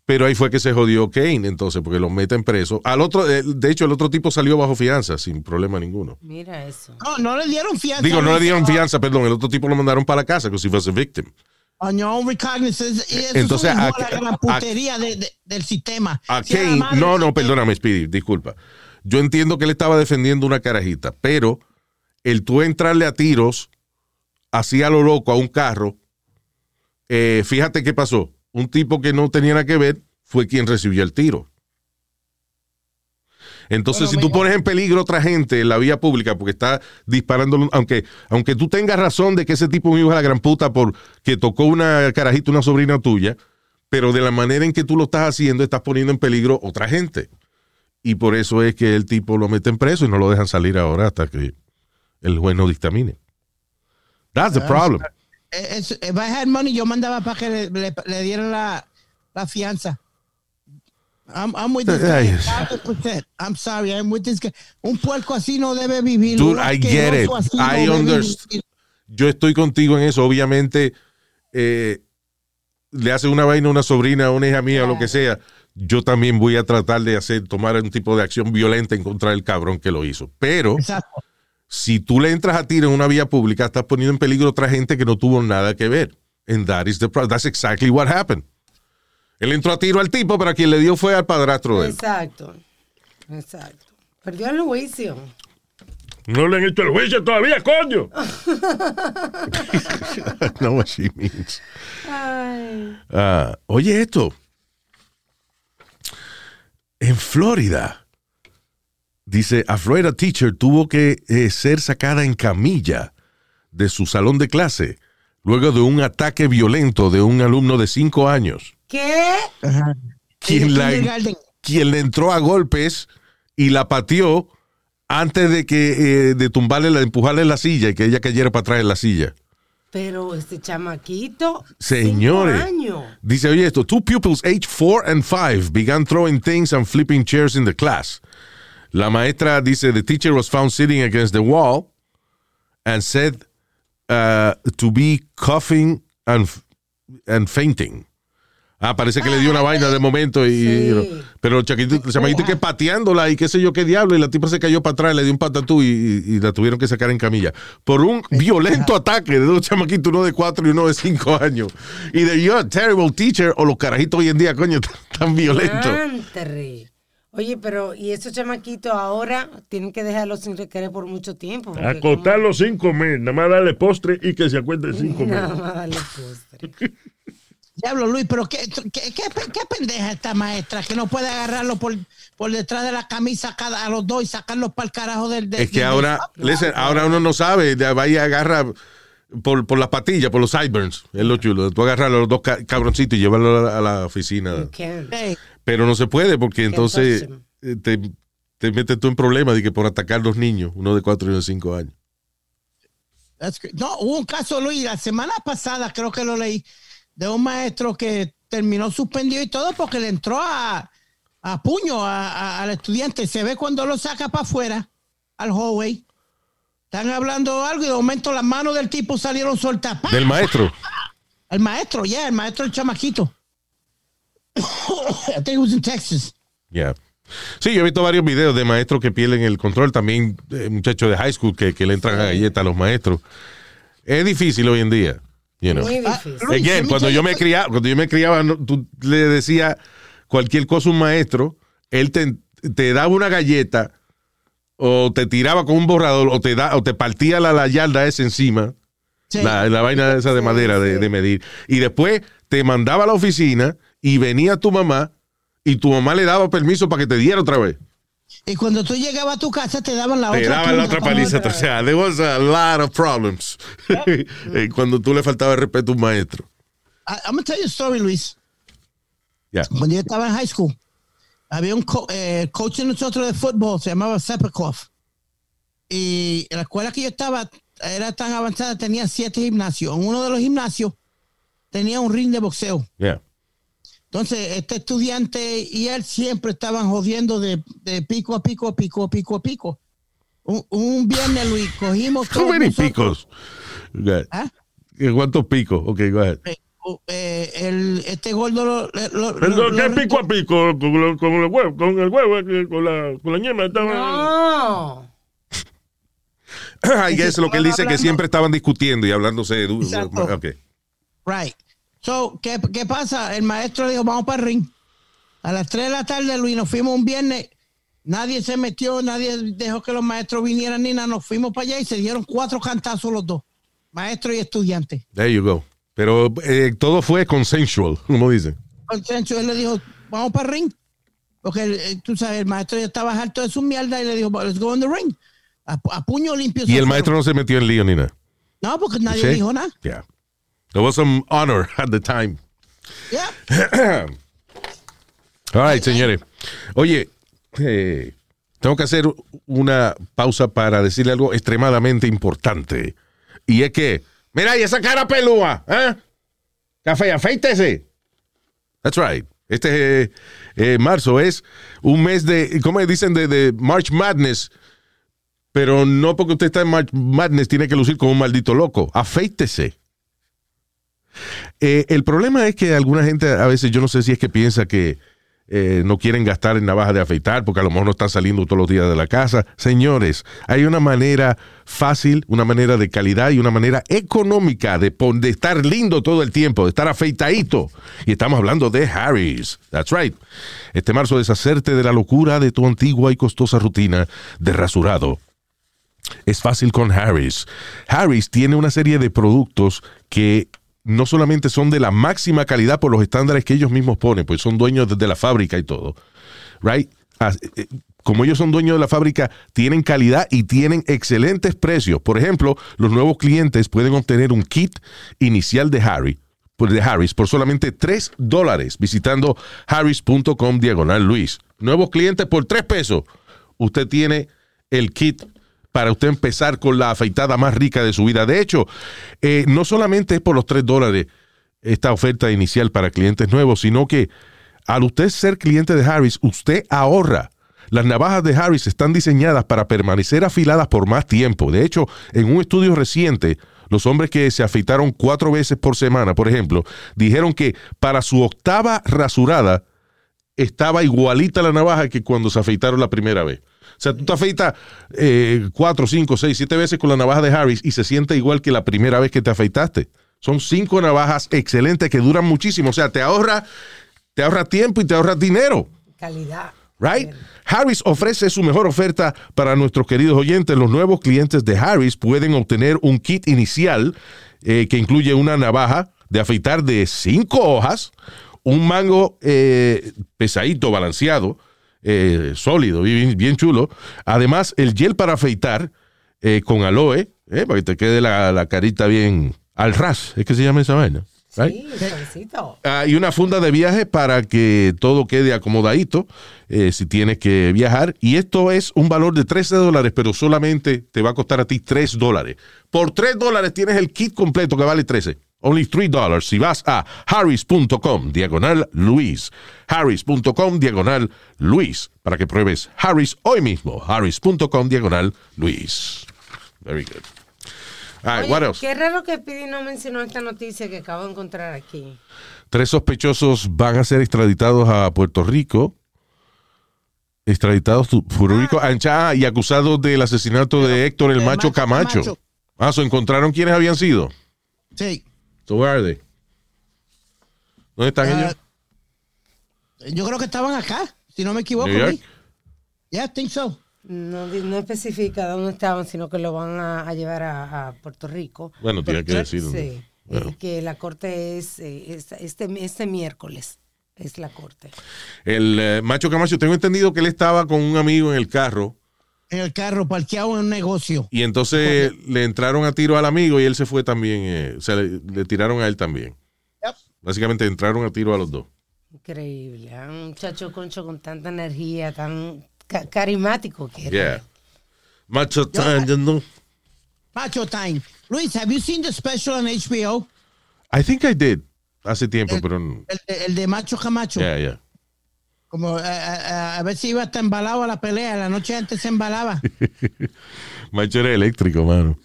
Pero ahí fue que se jodió Kane, entonces, porque lo meten preso. Al otro, eh, de hecho, el otro tipo salió bajo fianza, sin problema ninguno. Mira eso. No, no le dieron fianza. Digo, no le dieron fianza, perdón, el otro tipo lo mandaron para la casa, he was a victim. On your own recognizance. Y eso Entonces, es a- la gran a- putería de- de- del sistema. A Si Kane, madre- no, no, perdóname, Speedy, disculpa. Yo entiendo que él estaba defendiendo una carajita, pero el tú entrarle a tiros así a lo loco a un carro, eh, fíjate qué pasó. Un tipo que no tenía nada que ver fue quien recibió el tiro. Entonces, Bueno, si tú pones en peligro a otra gente en la vía pública porque está disparando, aunque, aunque tú tengas razón de que ese tipo es un hijo de la gran puta porque tocó una carajita, una sobrina tuya, pero de la manera en que tú lo estás haciendo, estás poniendo en peligro otra gente. Y por eso es que el tipo lo meten preso y no lo dejan salir ahora hasta que el juez no dictamine. That's the problem. If I had money, yo mandaba para que le, le- le dieran la, la fianza. I'm, I'm with this guy. Ay. 100%. I'm sorry, I'm with this guy. Un puerco así no debe vivir. Dude, I get it. no I understand. Yo estoy contigo en eso. Obviamente, eh, le hace una vaina a una sobrina, a una hija mía, o lo que sea. Yo también voy a tratar de hacer, tomar un tipo de acción violenta en contra del cabrón que lo hizo. Pero Exacto. Si tú le entras a tiro en una vía pública, estás poniendo en peligro a otra gente que no tuvo nada que ver. And that is the pro- that's exactly what happened. Él entró a tiro al tipo, pero a quien le dio fue al padrastro de él. Exacto. Exacto. Perdió el juicio. No le han hecho el juicio todavía, coño. no what she means. Ay. Ah, oye esto. En Florida, dice, a Florida teacher tuvo que eh, ser sacada en camilla de su salón de clase luego de un ataque violento de un alumno de cinco años, ¿Qué? quien, la, quien le entró a golpes y la pateó antes de que eh, de tumbarle, la- empujarle la silla y que ella cayera para atrás en la silla. Pero este chamaquito. Señores. cinco años. Dice, oye esto, two pupils aged four and five began throwing things and flipping chairs in the class. La maestra dice, the teacher was found sitting against the wall and said uh, to be coughing and, and fainting. Ah, parece que le dio una vaina de momento y... Sí. you know, pero el chamaquito que pateándola y qué sé yo qué diablo y la tipa se cayó para atrás, le dio un patatú y, y- y la tuvieron que sacar en camilla. Por un violento ataque de dos chamaquitos, uno de cuatro y uno de cinco años. Y de yo, terrible teacher, o los carajitos hoy en día, coño, tan, tan violentos. Oye, pero y esos chamaquitos ahora tienen que dejarlos sin recreo por mucho tiempo. porque Acotarlo sin comer, nada más darle postre y que se acueste sin como- comer. Nada más darle postre. Diablo, Luis, pero qué, qué, qué, qué pendeja esta maestra que no puede agarrarlo por, por detrás de la camisa cada, a los dos y sacarlos para el carajo del. del- Es que del- ahora, listen, ahora uno no sabe, de- va y agarra por, por las patillas, por los sideburns, es lo chulo. Tú agarras a los dos ca- cabroncitos y llevarlos a la, a la oficina. You can't. Hey, Pero no se puede porque entonces eh, te, te metes tú en problemas de que por atacar a los niños, uno de cuatro y uno de cinco años. No, hubo un caso, Luis, la semana pasada creo que lo leí, de un maestro que terminó suspendido y todo porque le entró a, a puño a- a- al estudiante. Se ve cuando lo saca para afuera, al hallway. Están hablando algo y de momento las manos del tipo salieron sueltas. ¡Pah! Del maestro. El maestro, ya, el maestro el chamaquito. I think it was in Texas. Yeah. Sí, yo he visto varios videos de maestros que pierden el control, también eh, muchachos de high school que, que le entran a galletas a los maestros. Es difícil hoy en día. You know. Muy Ah, difícil. Luis, Again, cuando yo me criaba, cuando yo me criaba, no, tú le decías cualquier cosa a un maestro, él te, te daba una galleta o te tiraba con un borrador o te da, o te partía la, la yarda esa encima, Sí. la, la vaina esa de madera de, de medir. Y después te mandaba a la oficina y venía tu mamá y tu mamá le daba permiso para que te diera otra vez. Y cuando tú llegabas a tu casa te daban la Te otra. daban la otra paliza. O sea, there was a lot of problems. Eh, Cuando tú le faltaba el respeto a un maestro. I- I'm gonna tell you a story, Luis. Ya. Cuando yo estaba en high school, había un co- eh, coach de nosotros de fútbol, se llamaba Sepikov. Y en la escuela que yo estaba era tan avanzada, tenía siete gimnasios. En uno de los gimnasios tenía un ring de boxeo. Yeah. Entonces, este estudiante y él siempre estaban jodiendo de, de pico a pico, a pico, a pico, a pico. Un, un viernes, Luis, cogimos How todos many nosotros- picos? Go ahead. ¿Ah? ¿Cuántos picos? Ok, go ahead. Eh, eh, el, este gordo lo, lo- lo- Perdón, ¿qué lo- pico a pico? Con, lo- con los huevos, con el huevo, eh, con la, con la ñema. Estaba... No. I guess lo que él dice que siempre estaban discutiendo y hablándose de... Exacto. Ok. Right. So, ¿qué, ¿qué pasa? El maestro dijo, vamos para el ring. A las 3 de la tarde, Luis, nos fuimos un viernes. Nadie se metió, nadie dejó que los maestros vinieran ni nada. Nos fuimos para allá y se dieron cuatro cantazos los dos. Maestro y estudiante. There you go. Pero eh, todo fue consensual, como dicen. Entonces él le dijo, vamos para el ring. Porque eh, tú sabes, el maestro ya estaba harto de su mierda y le dijo, let's go in the ring. A, a puño limpio. Y el maestro no se metió en lío ni nada. No, porque nadie ¿Sí? dijo nada. Yeah. There was some honor at the time. Yeah. All right, señores. Oye, eh, tengo que hacer una pausa para decirle algo extremadamente importante. Y es que, mira, y esa cara pelúa, ¿eh? Café, afeítese. That's right. Este eh, eh, marzo es un mes de, ¿cómo dicen? De, de March Madness. Pero no porque usted está en March Madness tiene que lucir como un maldito loco. Afeítese. Eh, el problema es que alguna gente a veces yo no sé si es que piensa que eh, no quieren gastar en navaja de afeitar porque a lo mejor no están saliendo todos los días de la casa. Señores, hay una manera fácil, una manera de calidad y una manera económica de, de estar lindo todo el tiempo, de estar afeitadito. Y estamos hablando de Harry's. That's right. Este marzo deshacerte de la locura de tu antigua y costosa rutina de rasurado. Es fácil con Harris. Harris tiene una serie de productos que no solamente son de la máxima calidad por los estándares que ellos mismos ponen, pues son dueños desde la fábrica y todo. Right? Ah, eh, Como ellos son dueños de la fábrica, tienen calidad y tienen excelentes precios. Por ejemplo, los nuevos clientes pueden obtener un kit inicial de Harry por- de Harris por solamente 3 dólares visitando harris.com diagonal Luis. Nuevos clientes por 3 pesos. Usted tiene el kit para usted empezar con la afeitada más rica de su vida. De hecho, eh, no solamente es por los 3 dólares esta oferta inicial para clientes nuevos, sino que al usted ser cliente de Harris, usted ahorra. Las navajas de Harris están diseñadas para permanecer afiladas por más tiempo. De hecho, en un estudio reciente, los hombres que se afeitaron cuatro veces por semana, por ejemplo, dijeron que para su octava rasurada estaba igualita la navaja que cuando se afeitaron la primera vez. O sea, tú te afeitas eh, cuatro, cinco, seis, siete veces con la navaja de Harris y se siente igual que la primera vez que te afeitaste. Son cinco navajas excelentes que duran muchísimo. O sea, te ahorra, te ahorra tiempo y te ahorra dinero. Calidad. Right? Harris ofrece su mejor oferta para nuestros queridos oyentes. Los nuevos clientes de Harris pueden obtener un kit inicial eh, que incluye una navaja de afeitar de cinco hojas, un mango eh, pesadito, balanceado, eh, sólido, bien, bien chulo. Además, el gel para afeitar eh, con aloe, eh, para que te quede la, la carita bien al ras. Es que se llama esa vaina. right? Sí. Ah, y una funda de viaje para que todo quede acomodadito si tienes que viajar. Y esto es un valor de 13 dólares, pero solamente te va a costar a ti 3 dólares. Por 3 dólares tienes el kit completo que vale 13. Only 3 dólares si vas a harris.com diagonal Luis. Harris.com diagonal Luis. Para que pruebes Harris hoy mismo. Harris.com diagonal Luis. Very good. All right, Oye, what else? Qué raro que Pidi no mencionó esta noticia que acabo de encontrar aquí. Tres sospechosos van a ser extraditados a Puerto Rico. Extraditados a Puerto Rico ah, y acusados del asesinato de Héctor el el Macho Macho Camacho. Camacho. Ah, ¿se encontraron quiénes habían sido? Sí. So where are they? ¿Dónde están Ah, ellos? Yo creo que estaban acá, si no me equivoco. New York. Yeah, I think so. No, no especifica dónde estaban, sino que lo van a, a llevar a, a Puerto Rico. Bueno, tiene que decir. Sí, Bueno. y que la corte es, eh, es- este, este miércoles. Es la corte. El eh, Macho Camacho, tengo entendido que él estaba con un amigo en el carro En el carro, parqueado en un negocio. y entonces le entraron a tiro al amigo y él se fue también. eh, o sea, le, le tiraron a él también. Yep. Básicamente entraron a tiro a los dos. Increíble. ¿ah? Un muchacho concho con tanta energía, tan ca- carismático que era. Yeah. Macho time, you know. Macho Time. Luis, have you seen the special on HBO? I think I did. Hace tiempo, pero. no. El, de- el de Macho Camacho. Yeah, yeah. Como eh, eh, a ver si iba hasta embalado a la pelea. La noche antes se embalaba. Macho era eléctrico, mano.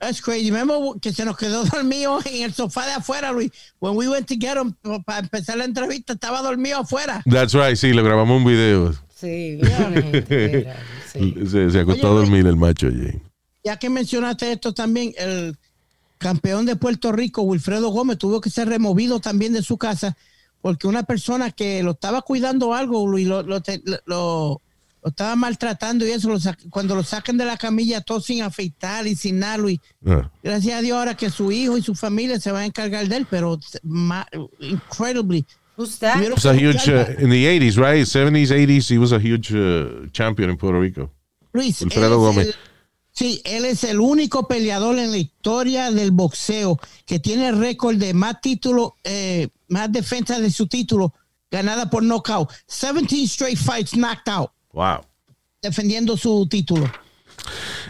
That's crazy. Remember que se nos quedó dormido en el sofá de afuera, Luis. When we went to get him para empezar la entrevista, estaba dormido afuera. That's right, sí, le grabamos un video. Sí, gente. Se, se acostó a dormir el macho allí. Ya que mencionaste esto también, el campeón de Puerto Rico, Wilfredo Gómez, tuvo que ser removido también de su casa porque una persona que lo estaba cuidando algo, Luis, lo, lo, te- lo- lo estaba maltratando y eso, cuando lo sacan de la camilla todo sin afeitar y sin nada, Luis. Ah. Gracias a Dios ahora que su hijo y su familia se van a encargar de él, pero ma- incredibly. Who's that? Was a huge uh, in the 80s, right? 70s, 80s. He was a huge uh, champion in Puerto Rico. Luis, es Gómez. el- sí, él es el único peleador en la historia del boxeo que tiene el récord de más títulos, eh, más defensa de su título ganada por knockout. 17 straight fights knocked out, Wow. defendiendo su título.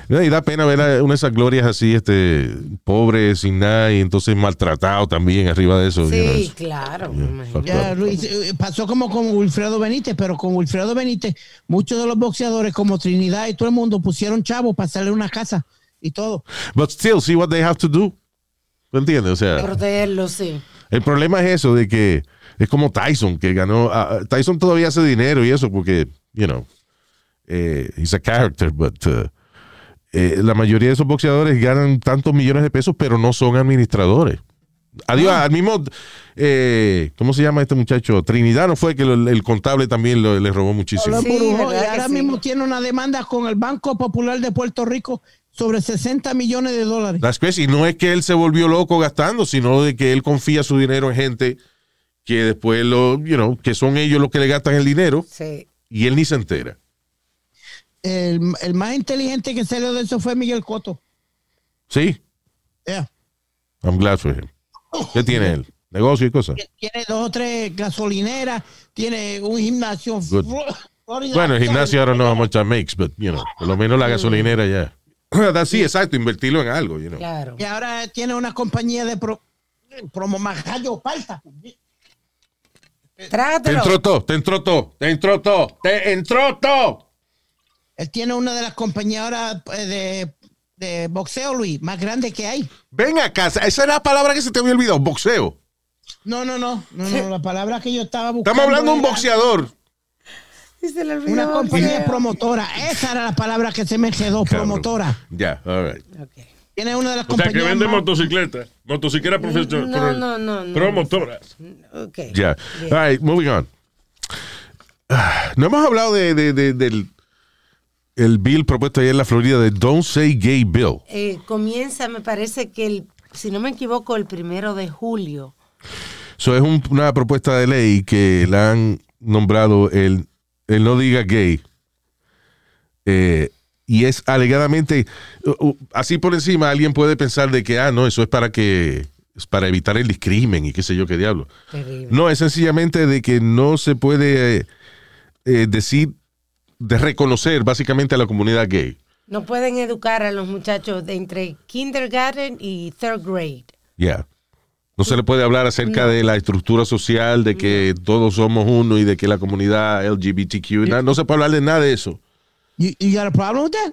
Y da pena ver a una de esas glorias así, este, pobre, sin nada, y entonces maltratado también arriba de eso. you know, Sí, claro. Ya. Luis, eh, pasó como con Wilfredo Benítez, pero con Wilfredo Benítez, muchos de los boxeadores como Trinidad y todo el mundo pusieron chavos para hacerle una casa y todo. But still, see what they have to do. ¿Me entiendes? O sea, Protegerlo, sí. El problema es eso de que es como Tyson, que ganó. ah, ah, Tyson todavía hace dinero y eso porque, you know, eh, he's a character, but uh, eh, la mayoría de esos boxeadores ganan tantos millones de pesos, pero no son administradores. Adiós, al mismo, eh, ¿cómo se llama este muchacho? Trinidad no fue que lo- el contable también lo- le robó muchísimo. Sí, y ¿verdad que ahora sí? mismo tiene una demanda con el Banco Popular de Puerto Rico sobre 60 millones de dólares. That's crazy. Y no es que él se volvió loco gastando, sino de que él confía su dinero en gente que después lo, you know, que son ellos los que le gastan el dinero Sí. y él ni se entera. El, el más inteligente que salió de eso fue Miguel Coto. Sí, Yeah. I'm glad for him. ¿Qué tiene él? Negocio y cosas. Tiene dos o tres gasolineras, tiene un gimnasio. Florida. Bueno, el gimnasio ahora no much that makes, but, you know, por lo menos la gasolinera ya. Sí, exacto, invertirlo en algo, you know. Claro. Y ahora tiene una compañía de pro, promo majayo palta. Te Trágatelo. entró todo, te entró todo, te entró todo, te entró todo. Él tiene una de las compañías ahora eh, de, de boxeo, Luis, más grande que hay. Ven a casa, esa era la palabra que se te había olvidado, boxeo. No, no, no, no, no, la palabra que yo estaba buscando. Estamos hablando de un boxeador. Una compañía promotora. Esa era la palabra que se me quedó, promotora. Ya, all right. Ok. Tiene una de las O sea, que compañías vende más- motocicletas. Motocicleta profesional. No, no, no, no. Promotoras. Ok. Ya. All right, moving on. Ah, No hemos hablado de, de- de- del el bill propuesto ayer en la Florida de Don't Say Gay Bill. Eh, comienza, me parece que el, si no me equivoco, el primero de julio. Eso es un- una propuesta de ley que la han nombrado el, el no diga gay. Eh, y es alegadamente, así por encima, alguien puede pensar de que, ah, no, eso es para que, para evitar el discrimen y qué sé yo qué diablo. Terrible. No, es sencillamente de que no se puede eh, eh, decir, de reconocer básicamente a la comunidad gay. No pueden educar a los muchachos de entre kindergarten y third grade. Ya. No se le puede hablar acerca de la estructura social, de que todos somos uno y de que la comunidad LGBTQ, na- no se puede hablar de nada de eso. You, you got a problem with that?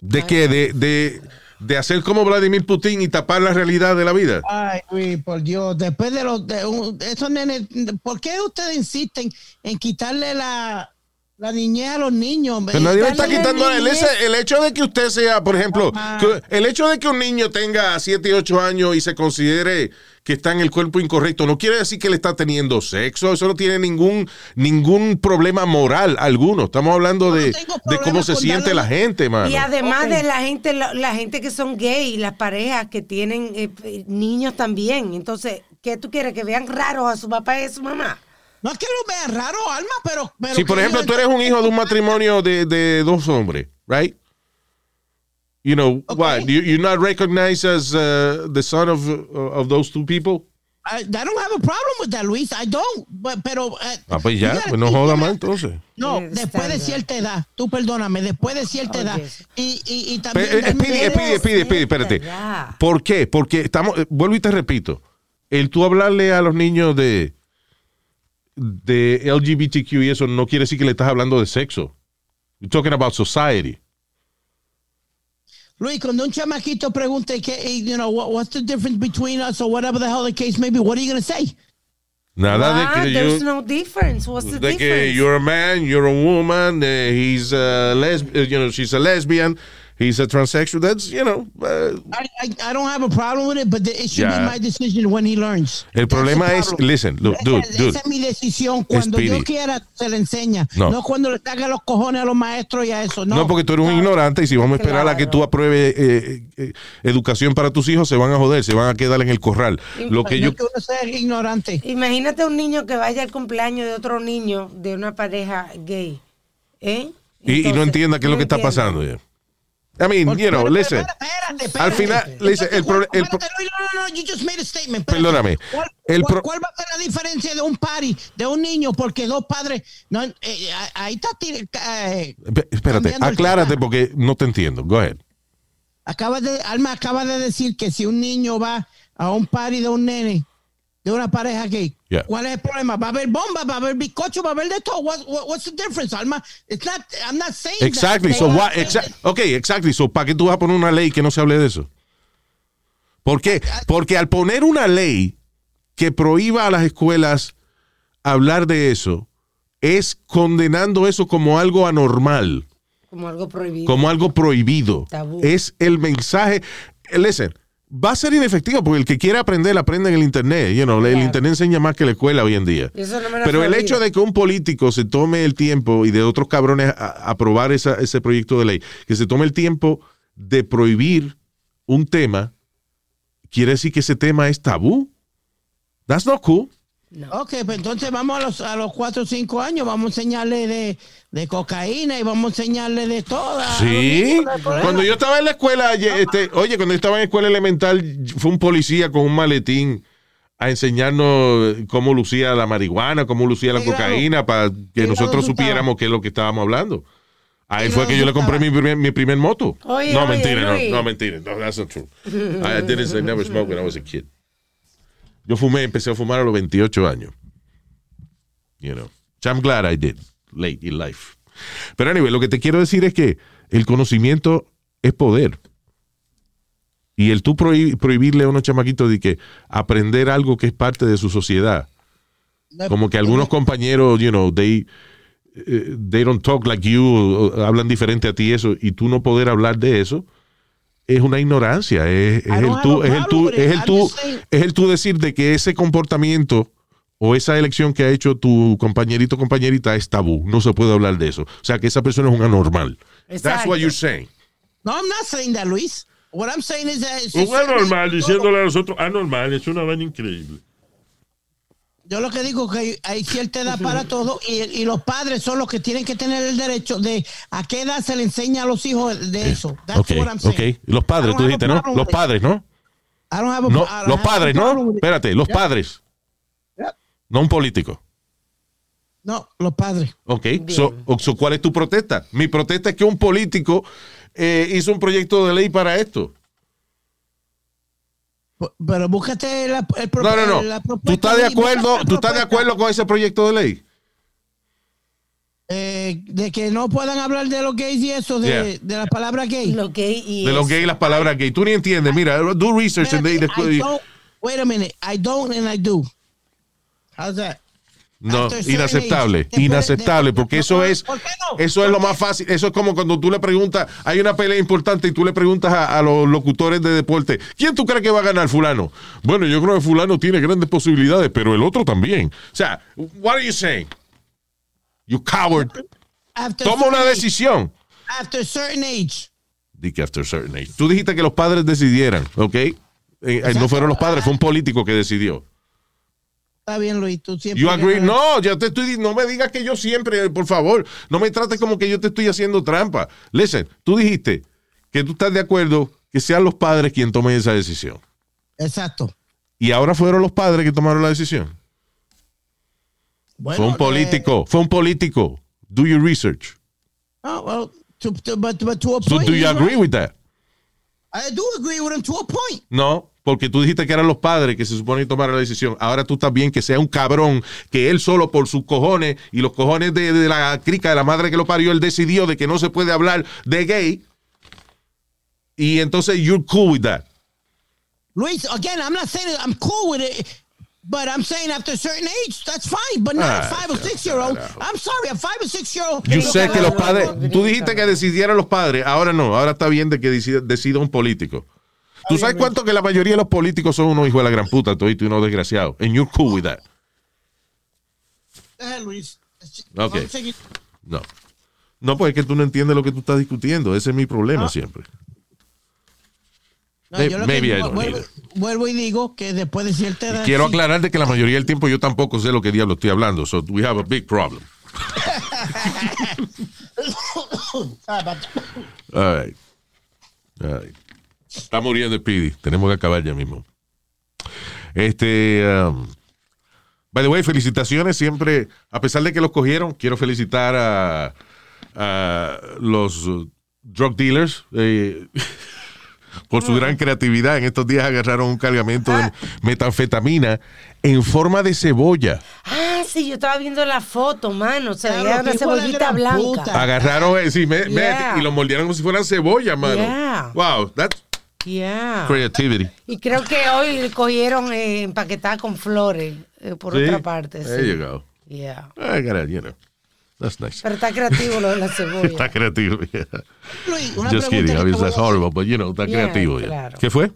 ¿De qué? De, de, de hacer como Vladimir Putin y tapar la realidad de la vida. Ay, por Dios. Después de los. De, un- esos nenes. ¿Por qué ustedes insisten en quitarle la, La niñez a los niños. Pero nadie le está quitando el, el hecho de que usted sea, por ejemplo, que- el hecho de que un niño tenga 7 y 8 años y se considere que está en el cuerpo incorrecto, no quiere decir que le está teniendo sexo, eso no tiene ningún, ningún problema moral alguno. Estamos hablando de, de cómo se siente la gente, mano. Y además de la gente, la, la gente que son gay, las parejas que tienen eh, eh, niños también. Entonces, ¿qué tú quieres? Que vean raros a su papá y a su mamá. No es que lo vean raro, Alma, pero. pero Si, por ejemplo, tú eres un hijo de un matrimonio de, de dos hombres, right? You know, Okay. what? You, you're not recognized as uh, the son of, of those two people? I, I don't have a problem with that, Luis. I don't. But- pero. eh, Ah, pues ya, pues no joda más entonces. No, después de cierta edad. Tú perdóname, después de cierta Oye, edad. Y, y, y también. eh, Speedy, Speedy, Speedy, Speedy, espérate. ¿Por qué? Porque estamos, eh, vuelvo y te repito, el tú hablarle a los niños de, de LGBTQ y eso no quiere decir que le estás hablando de sexo. You're talking about society. Luis, cuando un chamaquito pregunte que, eh, you know, what, what's the difference between us or whatever the hell the case may be, what are you going to say? Nada Ah, de que there's you- no difference. What's the de que difference? you're a man, you're a woman, uh, he's a lesb- uh, you know, she's a lesbian, he's a transsexual. That's, you know, uh, I, I, I don't have a problem with it, but it should Ya. be my decision when he learns. el That's problema the es, problem. listen, look, dude, Esa, dude. esa es mi decisión. Cuando Speedy. yo quiera, se le enseña. No. No, cuando le saca los cojones a los maestros y a eso. No, No, porque tú eres un ignorante y si vamos a esperar a que Claro. tú apruebes eh, eh, educación para tus hijos, se van a joder, se van a quedar en el corral. Lo que no yo, que uno sea ignorante. Imagínate un niño que vaya al cumpleaños de otro niño de una pareja gay. ¿Eh? y, y no Entonces, entienda qué es lo no que está entiende. pasando. ya. I mean, you know, listen. espérate, espérate, Al final, el pro- el pro- Espérate, Luis, no, no, no, you just made a statement. espérate. Perdóname. ¿Cuál, El cuál- cuál va a ser la diferencia de un party de un niño porque dos padres no eh, ahí está eh, Esp- Espérate, aclárate porque no te entiendo. Go ahead. acaba de Alma acaba de decir que si un niño va a un party de un nene de una pareja gay, Yeah. ¿cuál es el problema? Va a haber bomba, va a haber bizcocho, va a haber de todo. What- what- what's the difference, Alma? It's not I'm not saying that. Exactly. So what, exa- ok, exactly. So, ¿para qué tú vas a poner una ley que no se hable de eso? ¿Por qué? Porque al poner una ley que prohíba a las escuelas hablar de eso, es condenando eso como algo anormal, Como algo prohibido. como algo prohibido. Tabú. Es el mensaje. Listen, va a ser inefectivo porque el que quiere aprender, aprende en el Internet. You know, El. Internet enseña más que la escuela hoy en día. Eso no Pero el hecho de que un político se tome el tiempo y de otros cabrones a- a aprobar esa- ese proyecto de ley, que se tome el tiempo de prohibir un tema, quiere decir que ese tema es tabú. That's not cool. Ok, pues entonces vamos a los, a los 4 o 5 años, vamos a enseñarle de, de cocaína y vamos a enseñarle de toda. Sí. Cuando yo estaba en la escuela, este, oye, cuando yo estaba en escuela elemental, fue un policía con un maletín a enseñarnos cómo lucía la marihuana, cómo lucía la cocaína, para que ¿Qué nosotros supiéramos qué es lo que estábamos hablando. Ahí ¿Qué fue que yo le compré mi primer, mi primer moto. Oye, no, oye, mentira, no, no, mentira. No, that's not true. I didn't I never smoked when I was a kid. Yo fumé, empecé a fumar a los 28 años. You know. I'm glad I did late in life. Pero anyway, lo que te quiero decir es que el conocimiento es poder. Y el tú prohib- prohibirle a unos chamaquitos de que aprender algo que es parte de su sociedad. Como que algunos compañeros, you know, they, eh, they don't talk like you, hablan diferente a ti, eso, y tú no poder hablar de eso, es una ignorancia. Es, el tú, es el tú, es el tú, es el tú decir de que ese comportamiento o esa elección que ha hecho tu compañerito o compañerita es tabú. No se puede hablar de eso. O sea, que esa persona es un anormal. That's what you're saying. No, I'm not saying that, Luis. What I'm saying is that Un anormal diciéndole a nosotros anormal es una vaina increíble. Yo lo que digo es que hay, cierta edad para todo y, y los padres son los que tienen que tener el derecho de a qué edad se le enseña a los hijos de eso. That's Ok, what I'm saying. ok. Los padres, tú dijiste, ¿no? Los padres, ¿no? A- No, los padres, ¿no? Espérate, los padres. No un político. No, los padres. Ok. So, o- so, ¿Cuál es tu protesta? Mi protesta es que un político eh, hizo un proyecto de ley para esto. Pero búscate la, el pro- No, no, la no. propuesta ¿Tú estás de acuerdo? la ¿Tú estás de acuerdo con ese proyecto de ley? eh, de que no puedan hablar de los gays y eso, de, Yeah. de la palabra gay. Lo gay y De los gays y las palabras gay. Tú ni entiendes. Mira, do research and they- I don't- wait a minute. I don't and I do. How's that? No, After a certain inaceptable, age, después- inaceptable, porque eso es, eso es lo más fácil. Eso es como cuando tú le preguntas, hay una pelea importante y tú le preguntas a, a los locutores de deporte, ¿quién tú crees que va a ganar fulano? Bueno, yo creo que fulano tiene grandes posibilidades, pero el otro también. O sea, what are you saying? You coward. After Toma una decisión. After a certain age. Di que after certain age. Tú dijiste que los padres decidieran, ¿ok? Eh, eh, no fueron los padres, fue un político que decidió. Está bien, Luis, tú siempre. You agree? No, yo te estoy no me digas que yo siempre, por favor, no me trates como que yo te estoy haciendo trampa. Listen, tú dijiste que tú estás de acuerdo que sean los padres quien tomen esa decisión. Exacto. Y ahora fueron los padres que tomaron la decisión. Bueno, fue un eh, político, fue un político. Do your research. oh, well, to, to- but, but to a So point. do you agree right. with that? I do agree with him to a point. No, porque tú dijiste que eran los padres que se supone que tomaron la decisión. Ahora tú estás bien que sea un cabrón que él solo por sus cojones y los cojones de, de la crica de la madre que lo parió, él decidió de que no se puede hablar de gay. Y entonces you're cool with that. Luis, again, I'm not saying I'm cool with it, but I'm saying after a certain age, that's fine. But not Ah, a five or six year old. I'm sorry, a five or six year old. Yo sé que los padres, tú dijiste que decidieran los padres, ahora no, ahora está bien de que decida, decida un político. ¿Tú sabes cuánto que la mayoría de los políticos son unos hijos de la gran puta, todito y unos desgraciados? And you're cool with that. Eh, Luis. Ok. No. No, pues es que tú no entiendes lo que tú estás discutiendo. Ese es mi problema siempre. No, yo lo que maybe I don't vuelvo, y digo que después de cierta edad. Quiero sí. aclarar de que la mayoría del tiempo yo tampoco sé lo que diablo estoy hablando. So we have a big problem. All right. All right. Está muriendo el Speedy. Tenemos que acabar ya mismo. Este. um, by the way, felicitaciones siempre. A pesar de que los cogieron, quiero felicitar a, a los drug dealers. eh, por su gran creatividad. En estos días agarraron un cargamento de metanfetamina en forma de cebolla. Ah, sí, yo estaba viendo la foto, mano. Se Claro, veía una cebollita blanca. puta. Agarraron eh, sí, me- me- Yeah. y los moldearon como si fueran cebolla, mano. Yeah. Wow, that's Yeah. creativity. Y creo que hoy cogieron eh, empaquetada con flores eh, por Sí. otra parte. There Sí. you go. Yeah. I gotta, you know, that's nice. Pero está creativo lo de la Está cebolla. creativo. yeah. Luis, una Just kidding. voy a that's horrible, but you know, está Yeah, creativo. yeah. claro. ¿Qué fue?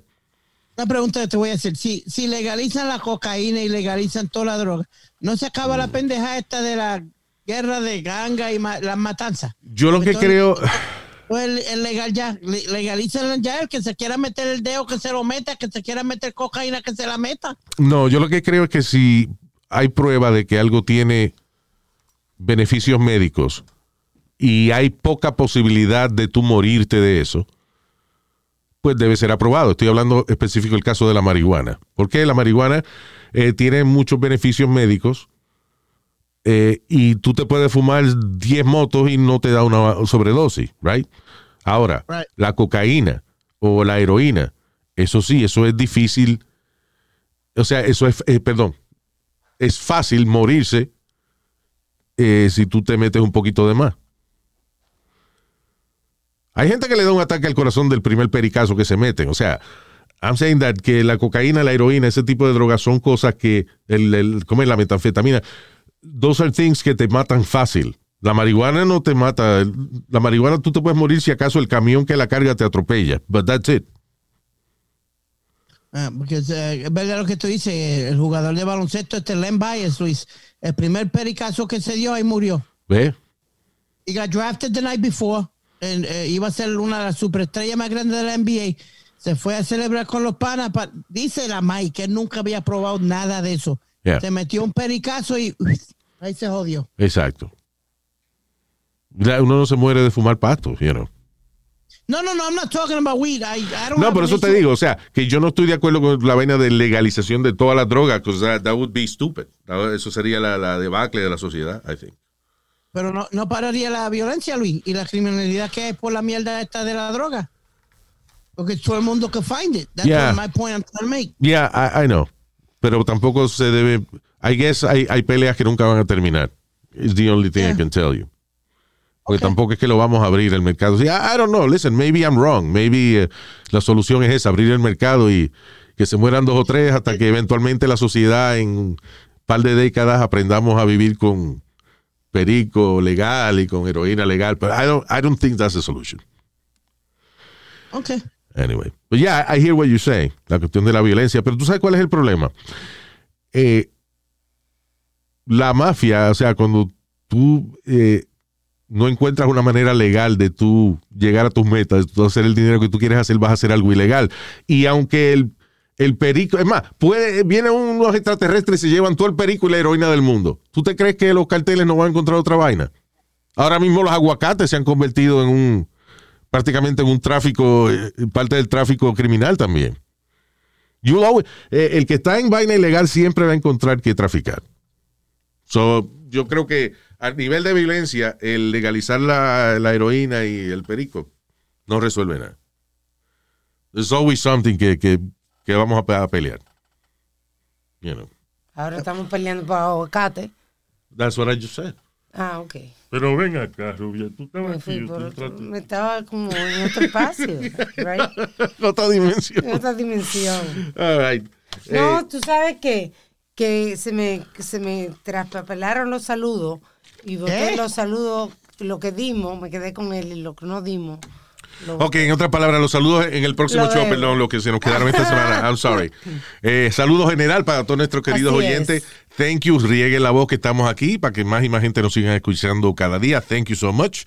Una pregunta que te voy a hacer. Si, si legalizan la cocaína y legalizan toda la droga, ¿no se acaba Mm. la pendeja esta de la guerra de ganga y ma- las matanzas? Yo lo que creo, Pues el legal ya, le- legalízalo ya, el que se quiera meter el dedo que se lo meta, que se quiera meter cocaína que se la meta. no, yo lo que creo es que si hay prueba de que algo tiene beneficios médicos y hay poca posibilidad de tú morirte de eso, pues debe ser aprobado. Estoy hablando específico del caso de la marihuana. Porque la marihuana eh, tiene muchos beneficios médicos eh, y tú te puedes fumar 10 motos y no te da una sobredosis, right? Ahora, Right. la cocaína o la heroína, eso sí, eso es difícil. O sea, eso es, eh, perdón, es fácil morirse eh, si tú te metes un poquito de más. Hay gente que le da un ataque al corazón del primer pericazo que se meten. O sea, I'm saying that que la cocaína, la heroína, ese tipo de drogas son cosas que, el, el, ¿cómo es la metanfetamina? Those are things que te matan fácil. La marihuana no te mata. La marihuana tú te puedes morir si acaso el camión que la carga te atropella. But that's it. Ah, porque eh, es verdad lo que tú dices, el jugador de baloncesto, este Len Bias, Luis, el primer pericazo que se dio ahí murió. ¿Ves? He got drafted the night before. and, eh, iba a ser una de las superestrellas más grandes de la NBA. Se fue a celebrar con los panas. pa- dice la Mike que él nunca había probado nada de eso. Yeah. Se metió un pericazo y ahí se jodió. Exacto. Uno no se muere de fumar pasto, you know. No, no, no, I'm not talking about weed. I, I don't No, por an eso te digo, o sea, que yo no estoy de acuerdo con la vaina de legalización de todas las drogas, because that, that would be stupid. Eso sería la, la debacle de la sociedad, I think. Pero no, no pararía la violencia, Luis, y la criminalidad que hay por la mierda esta de la droga. Porque todo el mundo que find it. That's Yeah. my point I'm trying to make. Yeah, I, I know. Pero tampoco se debe. I guess hay, hay peleas que nunca van a terminar. It's the only thing I can tell you. Porque Okay. tampoco es que lo vamos a abrir el mercado. I, I don't know. Listen, maybe I'm wrong. Maybe eh, la solución es esa, abrir el mercado y que se mueran dos o tres hasta que eventualmente la sociedad en par de décadas aprendamos a vivir con perico legal y con heroína legal. Pero I don't, I don't think that's the solution. Ok. Anyway. But yeah, I hear what you say. La cuestión de la violencia. Pero tú sabes cuál es el problema. Eh, la mafia, o sea, cuando tú eh, no encuentras una manera legal de tú llegar a tus metas, de hacer el dinero que tú quieres hacer, vas a hacer algo ilegal. Y aunque el, el perico, es más, puede, vienen unos extraterrestres y se llevan todo el perico y la heroína del mundo. ¿Tú te crees que los carteles no van a encontrar otra vaina? Ahora mismo los aguacates se han convertido en un, prácticamente en un tráfico, eh, parte del tráfico criminal también. Eh, el que está en vaina ilegal siempre va a encontrar que traficar. So, yo creo que a nivel de violencia, el legalizar la, la heroína y el perico no resuelve nada. There's always something que, que, que vamos a, pe- a pelear. You know, Ahora estamos peleando por aguacate. that's what I just said. Ah, ok. Pero ven acá, Rubia, tú estabas Me, aquí. fui yo otro- trato- me estaba como en otro espacio, right? Otra dimensión. En otra dimensión. All right. No, Eh, tú sabes que, que se me, que se me traspapelaron los saludos y boté ¿Eh? los saludos, lo que dimos, me quedé con él y lo que no dimos. lo Ok, en otras palabras, los saludos en el próximo Lo show, perdón, lo que se nos quedaron esta semana. I'm sorry. Eh, saludos general para todos nuestros queridos Así oyentes. es. Thank you, rieguen la voz que estamos aquí para que más y más gente nos siga escuchando cada día. Thank you so much.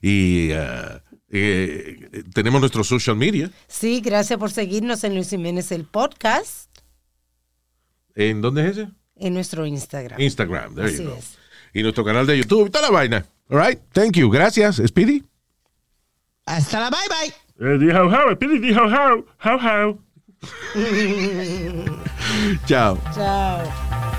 Y uh, eh, tenemos nuestro social media. Sí, gracias por seguirnos en Luis Jiménez el podcast ¿En dónde es ese? en nuestro Instagram. Instagram. There Así you go. es. Y nuestro canal de YouTube y toda la vaina. All right. Thank you. Gracias, Speedy. Hasta la bye bye. Eh, di how how, Pili, di how how, how how. Chao. Chao.